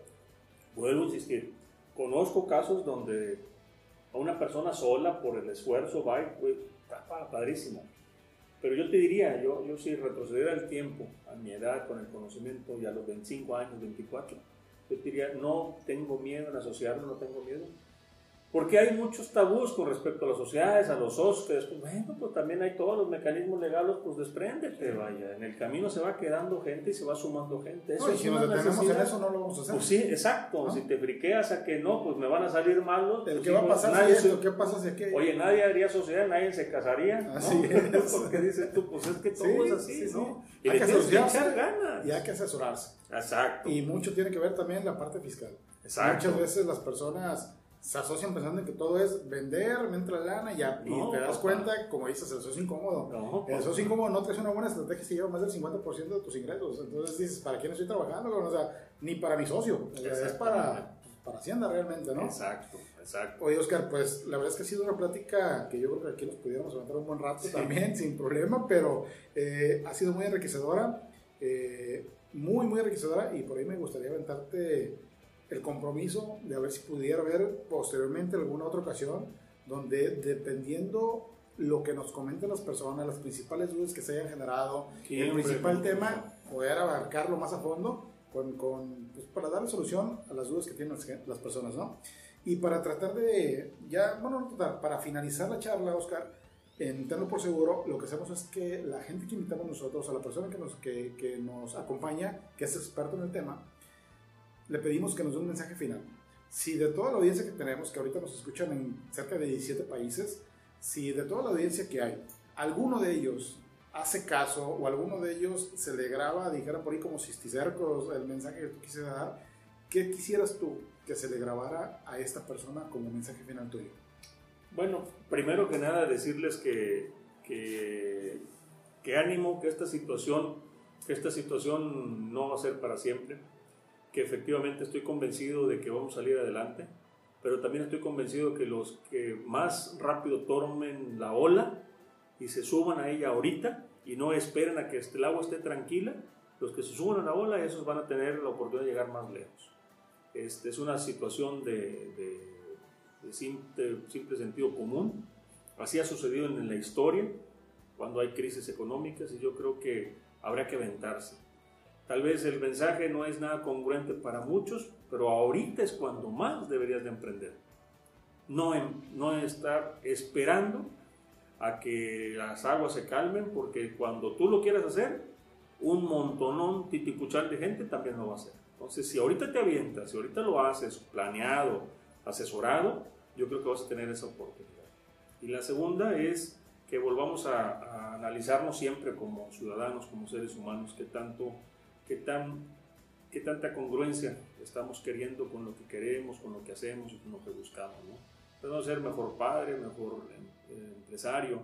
vuelvo a insistir, conozco casos donde a una persona sola por el esfuerzo va y pues, está pa- padrísimo. Pero yo te diría, yo, yo si retrocediera el tiempo a mi edad con el conocimiento y a los 25 años, 24, yo te diría, no tengo miedo en asociarme, no tengo miedo. Porque hay muchos tabús con respecto a las sociedades, a los que después, bueno, pues también hay todos los mecanismos legales, pues despréndete, vaya. En el camino se va quedando gente y se va sumando gente. Eso No, y si nos detenemos en eso, no lo vamos a hacer. Pues sí, exacto. ¿No? Si te friqueas a que no, pues me van a salir malos. ¿El pues qué va a pasar nadie esto? ¿Qué pasa si aquello? Oye, nadie haría sociedad, nadie se casaría. ¿no? Así es. Porque dices tú, pues es que todo Sí, es así, sí, sí. ¿no? Y Hay le que tienes que asociarse echar ganas. y hay que asesorarse. Exacto. Y mucho tiene que ver también la parte fiscal. Exacto. Muchas veces las personas se asocian pensando en que todo es vender, me entra lana y ya. No, y te das papá. cuenta, como dices, el socio incómodo. No, El socio incómodo no traes una buena estrategia si lleva más del 50% de tus ingresos. Entonces dices, ¿para quién estoy trabajando? O sea, ni para mi socio. O sea, es para, para Hacienda realmente, ¿no? Exacto, exacto. Oye, Oscar, pues la verdad es que ha sido una plática que yo creo que aquí nos pudiéramos aguantar un buen rato también, sin problema, pero eh, ha sido muy enriquecedora, eh, muy, muy enriquecedora, y por ahí me gustaría aventarte el compromiso de a ver si pudiera haber posteriormente alguna otra ocasión donde dependiendo lo que nos comenten las personas, las principales dudas que se hayan generado, el principal tema, poder abarcarlo más a fondo con, con, pues, para darle solución a las dudas que tienen las, las personas, ¿no? Y para tratar de, ya, bueno, para finalizar la charla, Oscar, en Tenlo por Seguro, lo que hacemos es que la gente que invitamos nosotros, a la persona que nos, que, que nos acompaña, que es experto en el tema, le pedimos que nos dé un mensaje final. Si de toda la audiencia que tenemos, que ahorita nos escuchan en cerca de 17 países, si de toda la audiencia que hay, alguno de ellos hace caso o alguno de ellos se le graba, dijera por ahí como cisticercos, el mensaje que tú quisieras dar, ¿qué quisieras tú que se le grabara a esta persona como mensaje final tuyo? Bueno, primero que nada decirles que, que, que ánimo, que esta situación, que esta situación no va a ser para siempre, que efectivamente estoy convencido de que vamos a salir adelante, pero también estoy convencido de que los que más rápido tomen la ola y se suban a ella ahorita y no esperen a que el agua esté tranquila, los que se suban a la ola, esos van a tener la oportunidad de llegar más lejos. Este, es una situación de simple, simple sentido común. Así ha sucedido en la historia, cuando hay crisis económicas, y yo creo que habrá que aventarse. Tal vez el mensaje no es nada congruente para muchos, pero ahorita es cuando más deberías de emprender. No, em- no estar esperando a que las aguas se calmen, porque cuando tú lo quieras hacer, un montonón titipuchal de gente también lo va a hacer. Entonces, si ahorita te avientas, si ahorita lo haces planeado, asesorado, yo creo que vas a tener esa oportunidad. Y la segunda es que volvamos a, a analizarnos siempre como ciudadanos, como seres humanos, qué tanto, qué tan qué tanta congruencia estamos queriendo con lo que queremos, con lo que hacemos y con lo que buscamos. ¿no? Podemos ser mejor padre, mejor eh, empresario,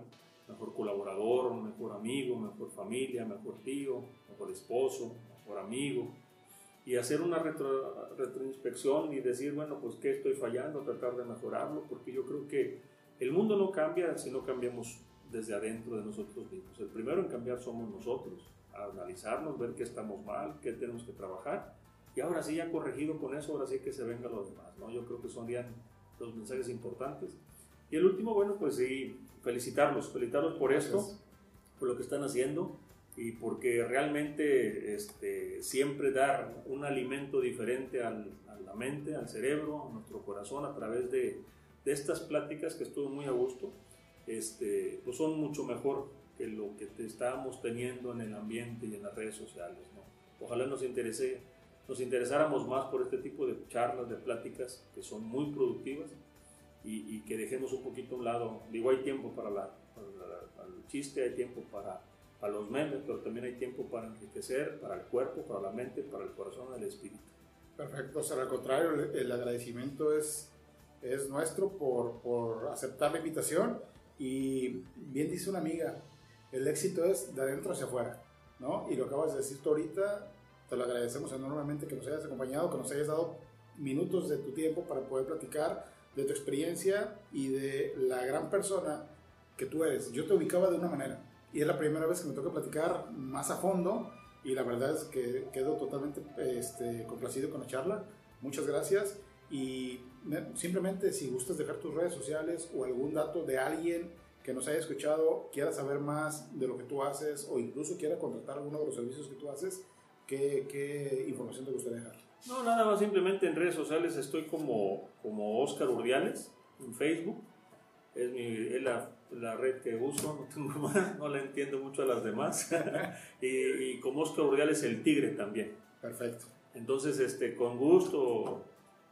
mejor colaborador, mejor amigo, mejor familia, mejor tío, mejor esposo, mejor amigo. Y hacer una retro, retroinspección y decir, bueno, pues qué estoy fallando, tratar de mejorarlo, porque yo creo que el mundo no cambia si no cambiamos desde adentro de nosotros mismos. El primero en cambiar somos nosotros analizarnos, ver qué estamos mal, qué tenemos que trabajar. Y ahora sí, ya corregido con eso, ahora sí que se venga lo demás. ¿no? Yo creo que son ya los mensajes importantes. Y el último, bueno, pues sí, felicitarlos, felicitarlos por esto, por lo que están haciendo y porque realmente este, siempre dar un alimento diferente al, a la mente, al cerebro, a nuestro corazón a través de, de estas pláticas que estuvo muy a gusto, este, pues son mucho mejor que lo que te estábamos teniendo en el ambiente y en las redes sociales. Ojalá nos, interese, nos interesáramos más por este tipo de charlas, de pláticas que son muy productivas y, que dejemos un poquito a un lado. Digo, hay tiempo para, la, para, el chiste, hay tiempo para, los memes, pero también hay tiempo para enriquecer, para el cuerpo, para la mente, para el corazón, el espíritu. Perfecto, o sea, al contrario, el, agradecimiento es, es nuestro por, por aceptar la invitación y bien dice una amiga, el éxito es de adentro hacia afuera, ¿no? Y lo acabas de decir tú ahorita, te lo agradecemos enormemente que nos hayas acompañado, que nos hayas dado minutos de tu tiempo para poder platicar de tu experiencia y de la gran persona que tú eres. Yo te ubicaba de una manera y es la primera vez que me toca platicar más a fondo y la verdad es que quedo totalmente este, complacido con la charla. Muchas gracias y simplemente si gustas dejar tus redes sociales o algún dato de alguien que nos haya escuchado, quiera saber más de lo que tú haces o incluso quiera contratar alguno de los servicios que tú haces, ¿qué, qué información te gustaría dejar? No, nada más, simplemente en redes sociales estoy como, como Oscar Urdiales, en Facebook. Es, mi, es la, la, red que uso, no, tengo más, no la entiendo mucho a las demás. y, y, como Oscar Urdiales, el Tigre también. Perfecto. Entonces, este, con gusto,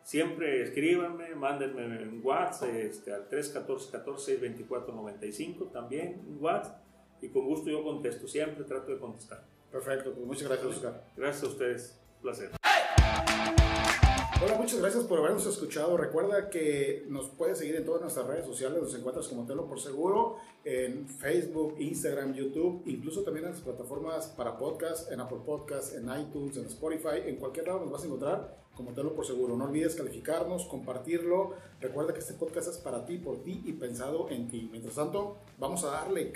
Siempre escríbanme, mándenme un WhatsApp este, al 314-14-624-95 también un WhatsApp y con gusto yo contesto, siempre trato de contestar. Perfecto, pues muchas gracias Oscar. Gracias a ustedes, un placer. Hola, muchas gracias por habernos escuchado. Recuerda que nos puedes seguir en todas nuestras redes sociales, nos encuentras como Telo por Seguro, en Facebook, Instagram, YouTube, incluso también en las plataformas para podcast, en Apple Podcast, en iTunes, en Spotify, en cualquier lado nos vas a encontrar como Telo por Seguro. No olvides calificarnos, compartirlo. Recuerda que este podcast es para ti, por ti y pensado en ti. Mientras tanto, vamos a darle.